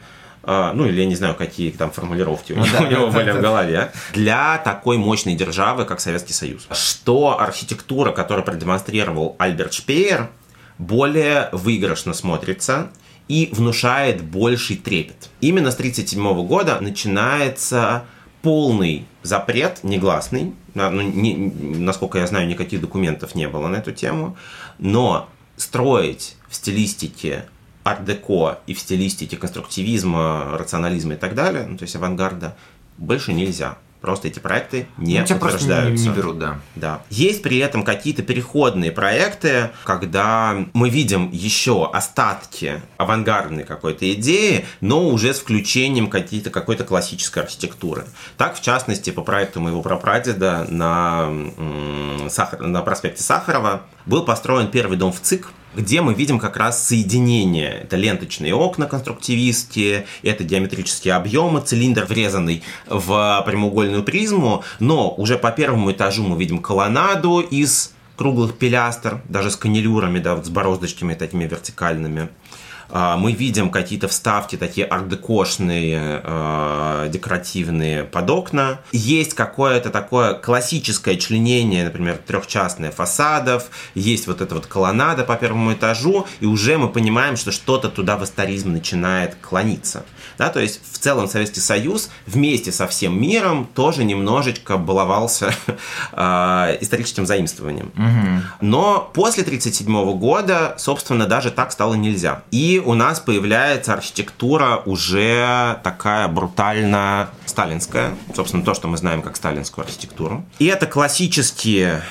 а, ну или я не знаю, какие там формулировки у [LAUGHS] него, у него были в голове, для такой мощной державы, как Советский Союз. Что архитектура, которую продемонстрировал Альберт Шпеер, более выигрышно смотрится – и внушает больший трепет. Именно с 1937 года начинается полный запрет, негласный, ну, не, насколько я знаю, никаких документов не было на эту тему, но строить в стилистике арт-деко и в стилистике конструктивизма, рационализма и так далее, ну, то есть авангарда, больше нельзя. Просто эти проекты не ну, утверждаются. Не, не берут, да. Да. Есть при этом какие-то переходные проекты, когда мы видим еще остатки авангардной какой-то идеи, но уже с включением какие-то какой-то классической архитектуры. Так, в частности, по проекту моего прапрадеда на, на проспекте Сахарова был построен первый дом в ЦИК, где мы видим как раз соединение. Это ленточные окна конструктивистские, это геометрические объемы, цилиндр врезанный в прямоугольную призму, но уже по первому этажу мы видим колоннаду из круглых пилястр, даже с канилюрами, да, с бороздочками такими вертикальными. А, мы видим какие-то вставки такие ардекошные, э, декоративные под окна. Есть какое-то такое классическое членение, например, трехчастное фасадов, есть вот эта вот колоннада по первому этажу, и уже мы понимаем, что что-то туда в историзм начинает клониться. Да, то есть в целом Советский Союз вместе со всем миром тоже немножечко баловался э, [LAUGHS] историческим заимствованием. Угу. Но после 1937 года, собственно, даже так стало нельзя. И у нас появляется архитектура уже такая брутально сталинская. Собственно, то, что мы знаем как сталинскую архитектуру. И это классические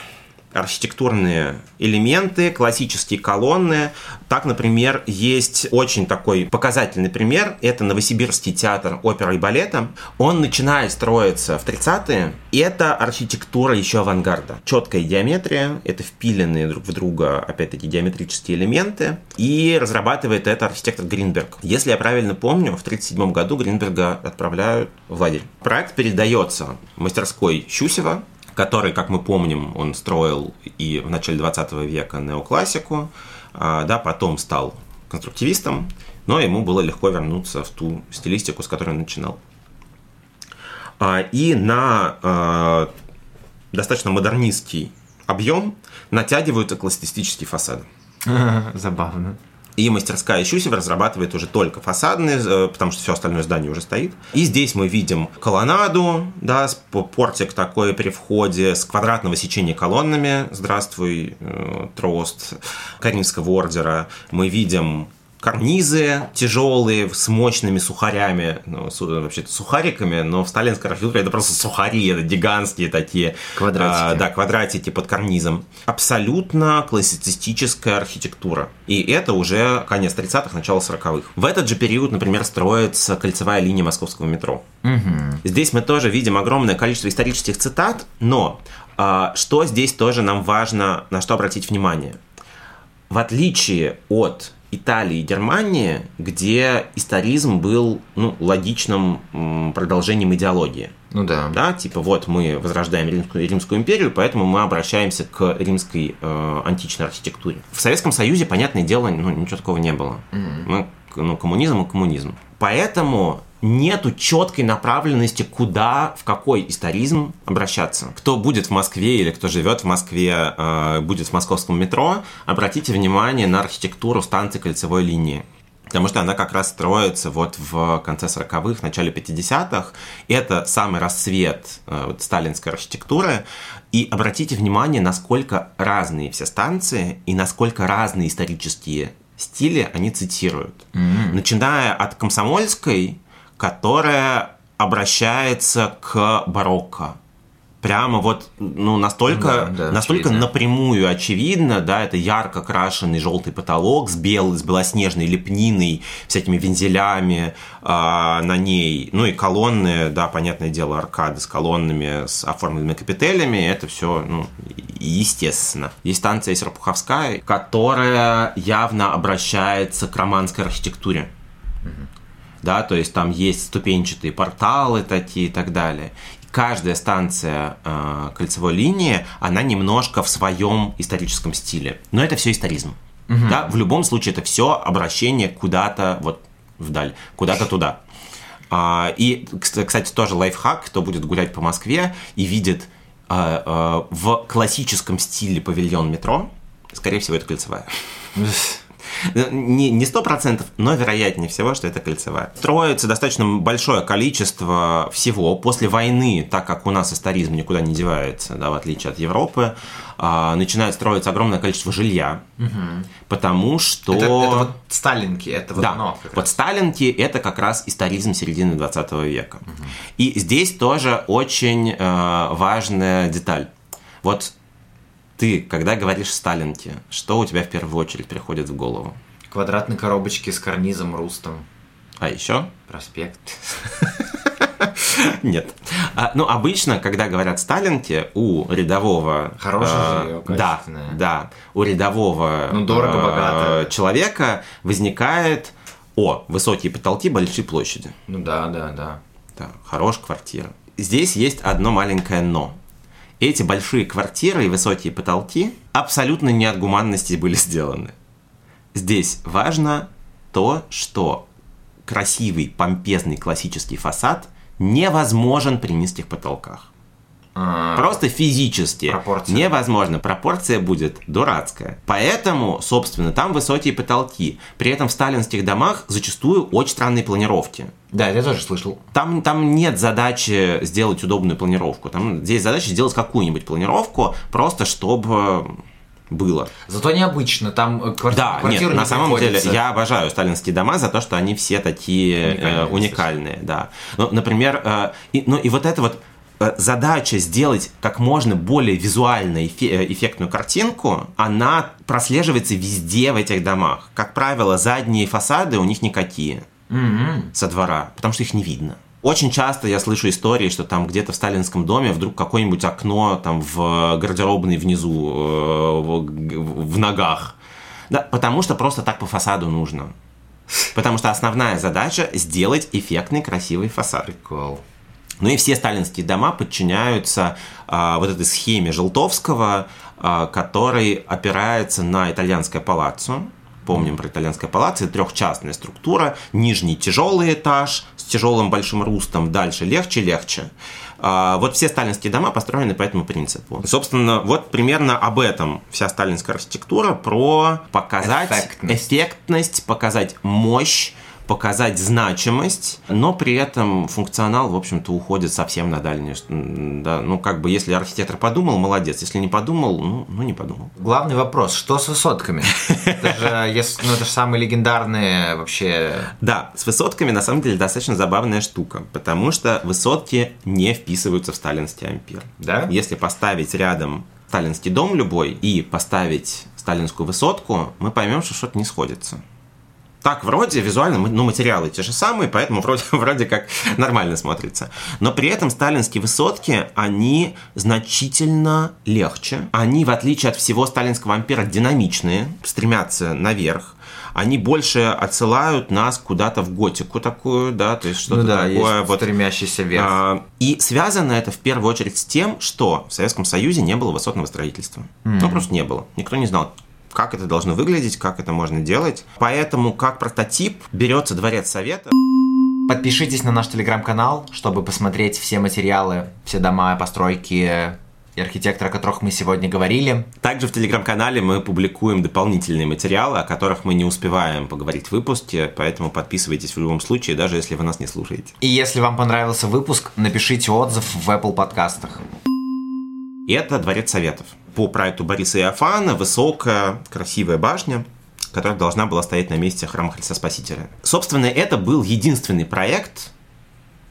архитектурные элементы, классические колонны. Так, например, есть очень такой показательный пример. Это Новосибирский театр оперы и балета. Он начинает строиться в 30-е. И это архитектура еще авангарда. Четкая геометрия, это впиленные друг в друга, опять-таки, геометрические элементы. И разрабатывает это архитектор Гринберг. Если я правильно помню, в 1937 году Гринберга отправляют в лагерь. Проект передается мастерской Щусева, который, как мы помним, он строил и в начале 20 века неоклассику, а, да, потом стал конструктивистом, но ему было легко вернуться в ту стилистику, с которой он начинал. А, и на а, достаточно модернистский объем натягиваются классицистические фасады. [LAUGHS] Забавно. И мастерская Щусев разрабатывает уже только фасадные, э, потому что все остальное здание уже стоит. И здесь мы видим колоннаду, да, портик такой при входе с квадратного сечения колоннами. Здравствуй, э, Трост, Каринского ордера. Мы видим карнизы тяжелые с мощными сухарями, ну, вообще сухариками, но в сталинской архитектуре это просто сухари, это гигантские такие. Квадратики. А, да, квадратики под карнизом. Абсолютно классицистическая архитектура. И это уже конец 30-х, начало 40-х. В этот же период, например, строится кольцевая линия московского метро. Угу. Здесь мы тоже видим огромное количество исторических цитат, но а, что здесь тоже нам важно, на что обратить внимание? В отличие от Италии и Германии, где историзм был ну, логичным продолжением идеологии. Ну да. Да, типа вот мы возрождаем Римскую, Римскую империю, поэтому мы обращаемся к римской э, античной архитектуре. В Советском Союзе, понятное дело, ну, ничего такого не было. Mm-hmm. Мы, ну, коммунизм и коммунизм. Поэтому нету четкой направленности, куда, в какой историзм обращаться. Кто будет в Москве или кто живет в Москве, э, будет в московском метро, обратите внимание на архитектуру станции кольцевой линии. Потому что она как раз строится вот в конце 40-х, начале 50-х. Это самый расцвет э, вот, сталинской архитектуры. И обратите внимание, насколько разные все станции и насколько разные исторические стили они цитируют. Mm-hmm. Начиная от комсомольской, которая обращается к барокко. Прямо вот, ну, настолько, да, да, настолько очевидно. напрямую очевидно, да, это ярко крашеный желтый потолок с белой, с белоснежной лепниной, всякими вензелями э, на ней, ну и колонны, да, понятное дело, аркады с колоннами, с оформленными капителями, это все, ну, естественно. Есть станция Серпуховская, которая явно обращается к романской архитектуре. Да, то есть там есть ступенчатые порталы такие и так далее. Каждая станция э, кольцевой линии, она немножко в своем историческом стиле. Но это все историзм. Угу. Да? В любом случае это все обращение куда-то вот вдаль, куда-то туда. А, и, кстати, тоже лайфхак, кто будет гулять по Москве и видит а, а, в классическом стиле павильон метро, скорее всего, это кольцевая. Не сто процентов, но вероятнее всего, что это кольцевая. Строится достаточно большое количество всего. После войны, так как у нас историзм никуда не девается, да, в отличие от Европы, а, начинает строиться огромное количество жилья, угу. потому что... Это, это вот Сталинки, это вот да, оно. вот Сталинки это как раз историзм середины 20 века. Угу. И здесь тоже очень э, важная деталь. Вот ты, когда говоришь Сталинки, что у тебя в первую очередь приходит в голову? Квадратные коробочки с карнизом, рустом. А еще? Проспект. [LAUGHS] Нет. А, ну, обычно, когда говорят Сталинки, у рядового... Хорошее э, Да, да. У рядового ну, дорого, богато. человека возникает... О, высокие потолки, большие площади. Ну да, да, да. Да, хорошая квартира. Здесь есть одно маленькое «но» эти большие квартиры и высокие потолки абсолютно не от гуманности были сделаны. Здесь важно то, что красивый, помпезный классический фасад невозможен при низких потолках. А, Просто физически пропорция. невозможно. Пропорция будет дурацкая. Поэтому, собственно, там высокие потолки. При этом в сталинских домах зачастую очень странные планировки. Да, я тоже слышал. Там, там нет задачи сделать удобную планировку. Там здесь задача сделать какую-нибудь планировку, просто чтобы было. Зато необычно, там э, кварти... да, квартиры нет, не на самом приходится. деле я обожаю сталинские дома за то, что они все такие Уникальные, уникальные, э, уникальные да. Ну, например, э, и, ну и вот это вот э, задача сделать как можно более визуально э, эффектную картинку, она прослеживается везде в этих домах. Как правило, задние фасады у них никакие Мгм. со двора, потому что их не видно. Очень часто я слышу истории, что там где-то в сталинском доме вдруг какое-нибудь окно там в гардеробной внизу э, в, в ногах. Да, потому что просто так по фасаду нужно. Потому что основная задача сделать эффектный красивый фасад. Прикол. Ну и все сталинские дома подчиняются а, вот этой схеме Желтовского, а, который опирается на итальянское палаццо. Помним про итальянское палаццо, трехчастная структура, нижний тяжелый этаж с тяжелым большим рустом дальше легче-легче. А, вот все сталинские дома построены по этому принципу. Собственно, вот примерно об этом вся сталинская архитектура, про показать эффектность, эффектность показать мощь, показать значимость, но при этом функционал, в общем-то, уходит совсем на дальнюю. Да, ну, как бы, если архитектор подумал, молодец. Если не подумал, ну, ну не подумал. Главный вопрос, что с высотками? Это же, ну, это же самые легендарные вообще... Да, с высотками, на самом деле, достаточно забавная штука, потому что высотки не вписываются в сталинский ампир. Да? Если поставить рядом сталинский дом любой и поставить сталинскую высотку, мы поймем, что что-то не сходится так вроде визуально, ну, материалы те же самые, поэтому [LAUGHS] вроде, вроде как нормально смотрится. Но при этом сталинские высотки, они значительно легче. Они, в отличие от всего сталинского ампира, динамичные, стремятся наверх. Они больше отсылают нас куда-то в готику такую, да, то есть что-то ну, да, такое вот стремящийся вверх. А, и связано это в первую очередь с тем, что в Советском Союзе не было высотного строительства. Mm. Ну просто не было. Никто не знал, как это должно выглядеть, как это можно делать. Поэтому как прототип берется Дворец Совета. Подпишитесь на наш телеграм-канал, чтобы посмотреть все материалы, все дома, постройки и архитектора, о которых мы сегодня говорили. Также в телеграм-канале мы публикуем дополнительные материалы, о которых мы не успеваем поговорить в выпуске, поэтому подписывайтесь в любом случае, даже если вы нас не слушаете. И если вам понравился выпуск, напишите отзыв в Apple подкастах. И это Дворец Советов по проекту Бориса Иофана высокая, красивая башня, которая должна была стоять на месте храма Христа Спасителя. Собственно, это был единственный проект,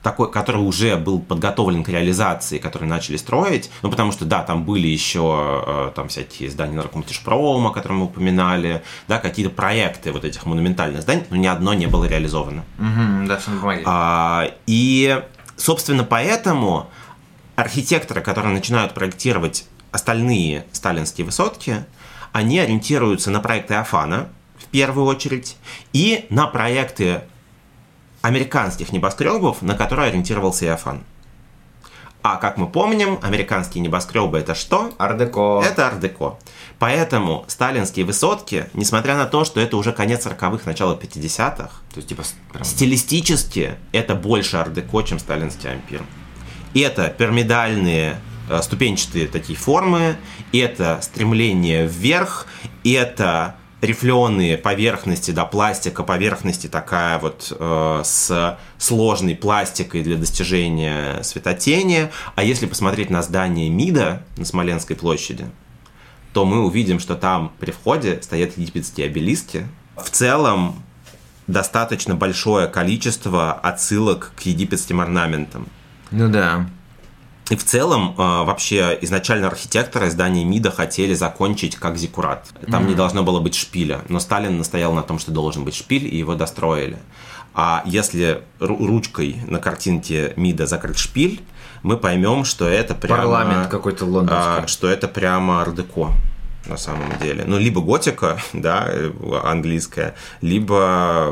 такой, который уже был подготовлен к реализации, который начали строить, ну, потому что, да, там были еще э, там всякие здания наркомтишпрома, которые мы упоминали, да, какие-то проекты вот этих монументальных зданий, но ни одно не было реализовано. Угу, да, а, И, собственно, поэтому архитекторы, которые начинают проектировать остальные сталинские высотки, они ориентируются на проекты Афана в первую очередь и на проекты американских небоскребов, на которые ориентировался Иофан. А как мы помним, американские небоскребы это что? Ардеко. Это ардеко. Поэтому сталинские высотки, несмотря на то, что это уже конец 40-х, начало 50-х, то есть типа прям... стилистически это больше ардеко, чем сталинский ампир. Это пирамидальные ступенчатые такие формы, это стремление вверх, это рифленые поверхности, да, пластика, поверхности такая вот э, с сложной пластикой для достижения светотени. А если посмотреть на здание МИДа на Смоленской площади, то мы увидим, что там при входе стоят египетские обелиски. В целом достаточно большое количество отсылок к египетским орнаментам. Ну да. И в целом, а, вообще, изначально архитекторы здания МИДа хотели закончить как зиккурат. Там mm-hmm. не должно было быть шпиля, но Сталин настоял на том, что должен быть шпиль, и его достроили. А если ручкой на картинке МИДа закрыть шпиль, мы поймем, что это прямо... Парламент какой-то лондонский. А, что это прямо ардеко на самом деле. Ну, либо готика, [LAUGHS] да, английская, либо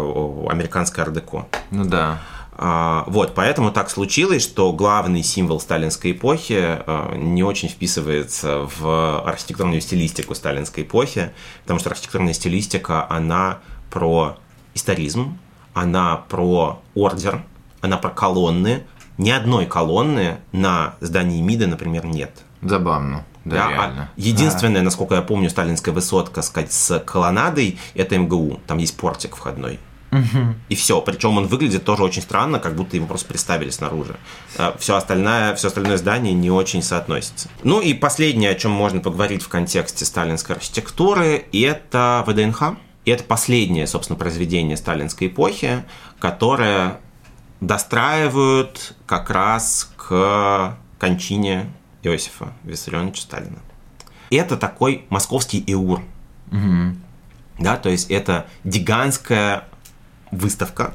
американская ардеко. Ну да. А, вот, поэтому так случилось, что главный символ сталинской эпохи а, не очень вписывается в архитектурную стилистику сталинской эпохи, потому что архитектурная стилистика, она про историзм, она про ордер, она про колонны. Ни одной колонны на здании МИДа, например, нет. Забавно. Да, да, а реально. А единственное, а. насколько я помню, сталинская высотка сказать, с колоннадой, это МГУ. Там есть портик входной. Угу. И все. Причем он выглядит тоже очень странно, как будто его просто представили снаружи. А все остальное, все остальное здание не очень соотносится. Ну и последнее, о чем можно поговорить в контексте сталинской архитектуры, это ВДНХ. И это последнее, собственно, произведение сталинской эпохи, которое достраивают как раз к кончине Иосифа Виссарионовича Сталина. Это такой московский Эур. Угу. Да, то есть это гигантская выставка,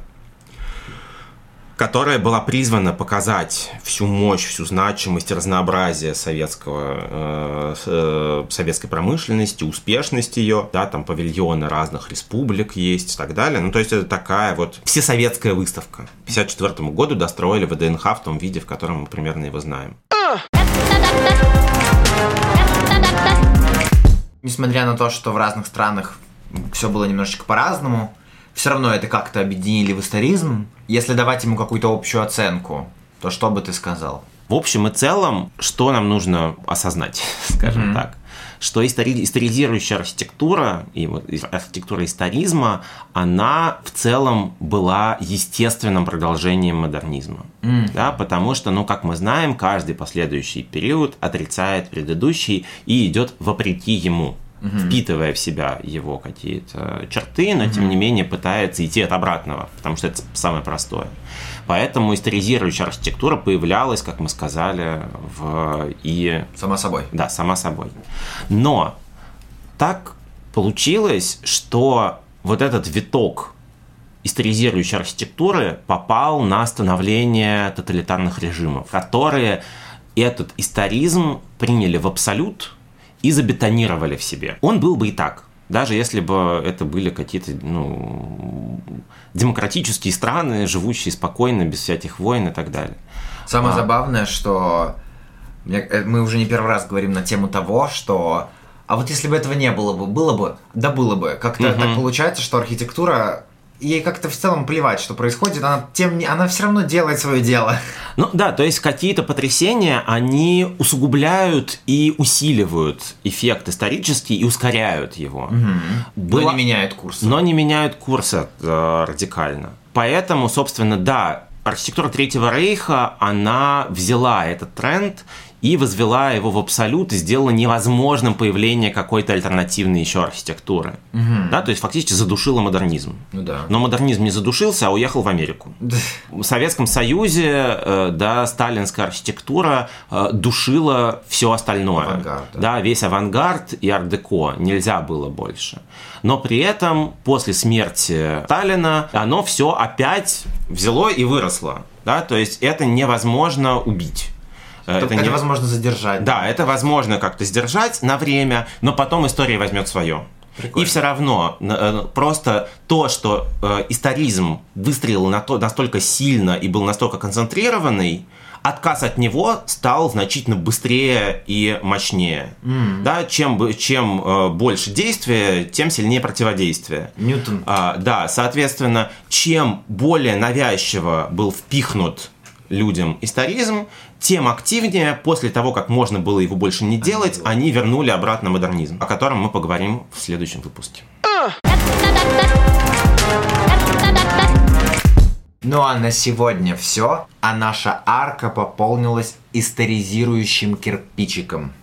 которая была призвана показать всю мощь, всю значимость, разнообразие советского, э, э, советской промышленности, успешность ее, да, там павильоны разных республик есть и так далее. Ну, то есть это такая вот всесоветская выставка. К 1954 году достроили ВДНХ в том виде, в котором мы примерно его знаем. Несмотря на то, что в разных странах все было немножечко по-разному, все равно это как-то объединили в историзм. Если давать ему какую-то общую оценку, то что бы ты сказал? В общем и целом, что нам нужно осознать, [LAUGHS] скажем mm-hmm. так, что истори- историзирующая архитектура и вот архитектура историзма, она в целом была естественным продолжением модернизма. Mm. Да, потому что, ну, как мы знаем, каждый последующий период отрицает предыдущий и идет вопреки ему угу. впитывая в себя его какие-то черты, но угу. тем не менее пытается идти от обратного, потому что это самое простое. Поэтому историзирующая архитектура появлялась, как мы сказали, в и сама собой. Да, сама собой. Но так получилось, что вот этот виток историзирующей архитектуры попал на становление тоталитарных режимов, которые этот историзм приняли в абсолют и забетонировали в себе. Он был бы и так. Даже если бы это были какие-то ну, демократические страны, живущие спокойно, без всяких войн и так далее. Самое а... забавное, что э, мы уже не первый раз говорим на тему того, что а вот если бы этого не было бы, было бы, да было бы. Как-то угу. так получается, что архитектура ей как-то в целом плевать, что происходит, она, тем не, она все равно делает свое дело. Ну да, то есть какие-то потрясения, они усугубляют и усиливают эффект исторический и ускоряют его. Угу. Было... Но не меняют курс. Но не меняют курса э, радикально. Поэтому, собственно, да, архитектура Третьего Рейха, она взяла этот тренд и возвела его в абсолют и сделала невозможным появление какой-то альтернативной еще архитектуры. Угу. Да, то есть фактически задушила модернизм. Ну, да. Но модернизм не задушился, а уехал в Америку. В Советском Союзе э, да, сталинская архитектура э, душила все остальное. Авангард, да. да, весь авангард и арт-деко. Нельзя было больше. Но при этом после смерти Сталина оно все опять взяло и выросло. Да, то есть это невозможно убить. Э, это, это невозможно задержать. Да, это возможно как-то сдержать на время, но потом история возьмет свое. Прикольно. И все равно э, просто то, что э, историзм выстрелил на то, настолько сильно и был настолько концентрированный, отказ от него стал значительно быстрее и мощнее. Mm. Да, чем, чем больше действия, тем сильнее противодействие. Ньютон. А, да, соответственно, чем более навязчиво был впихнут людям историзм, тем активнее после того, как можно было его больше не делать, они вернули обратно модернизм, о котором мы поговорим в следующем выпуске. Ну а на сегодня все, а наша арка пополнилась историзирующим кирпичиком.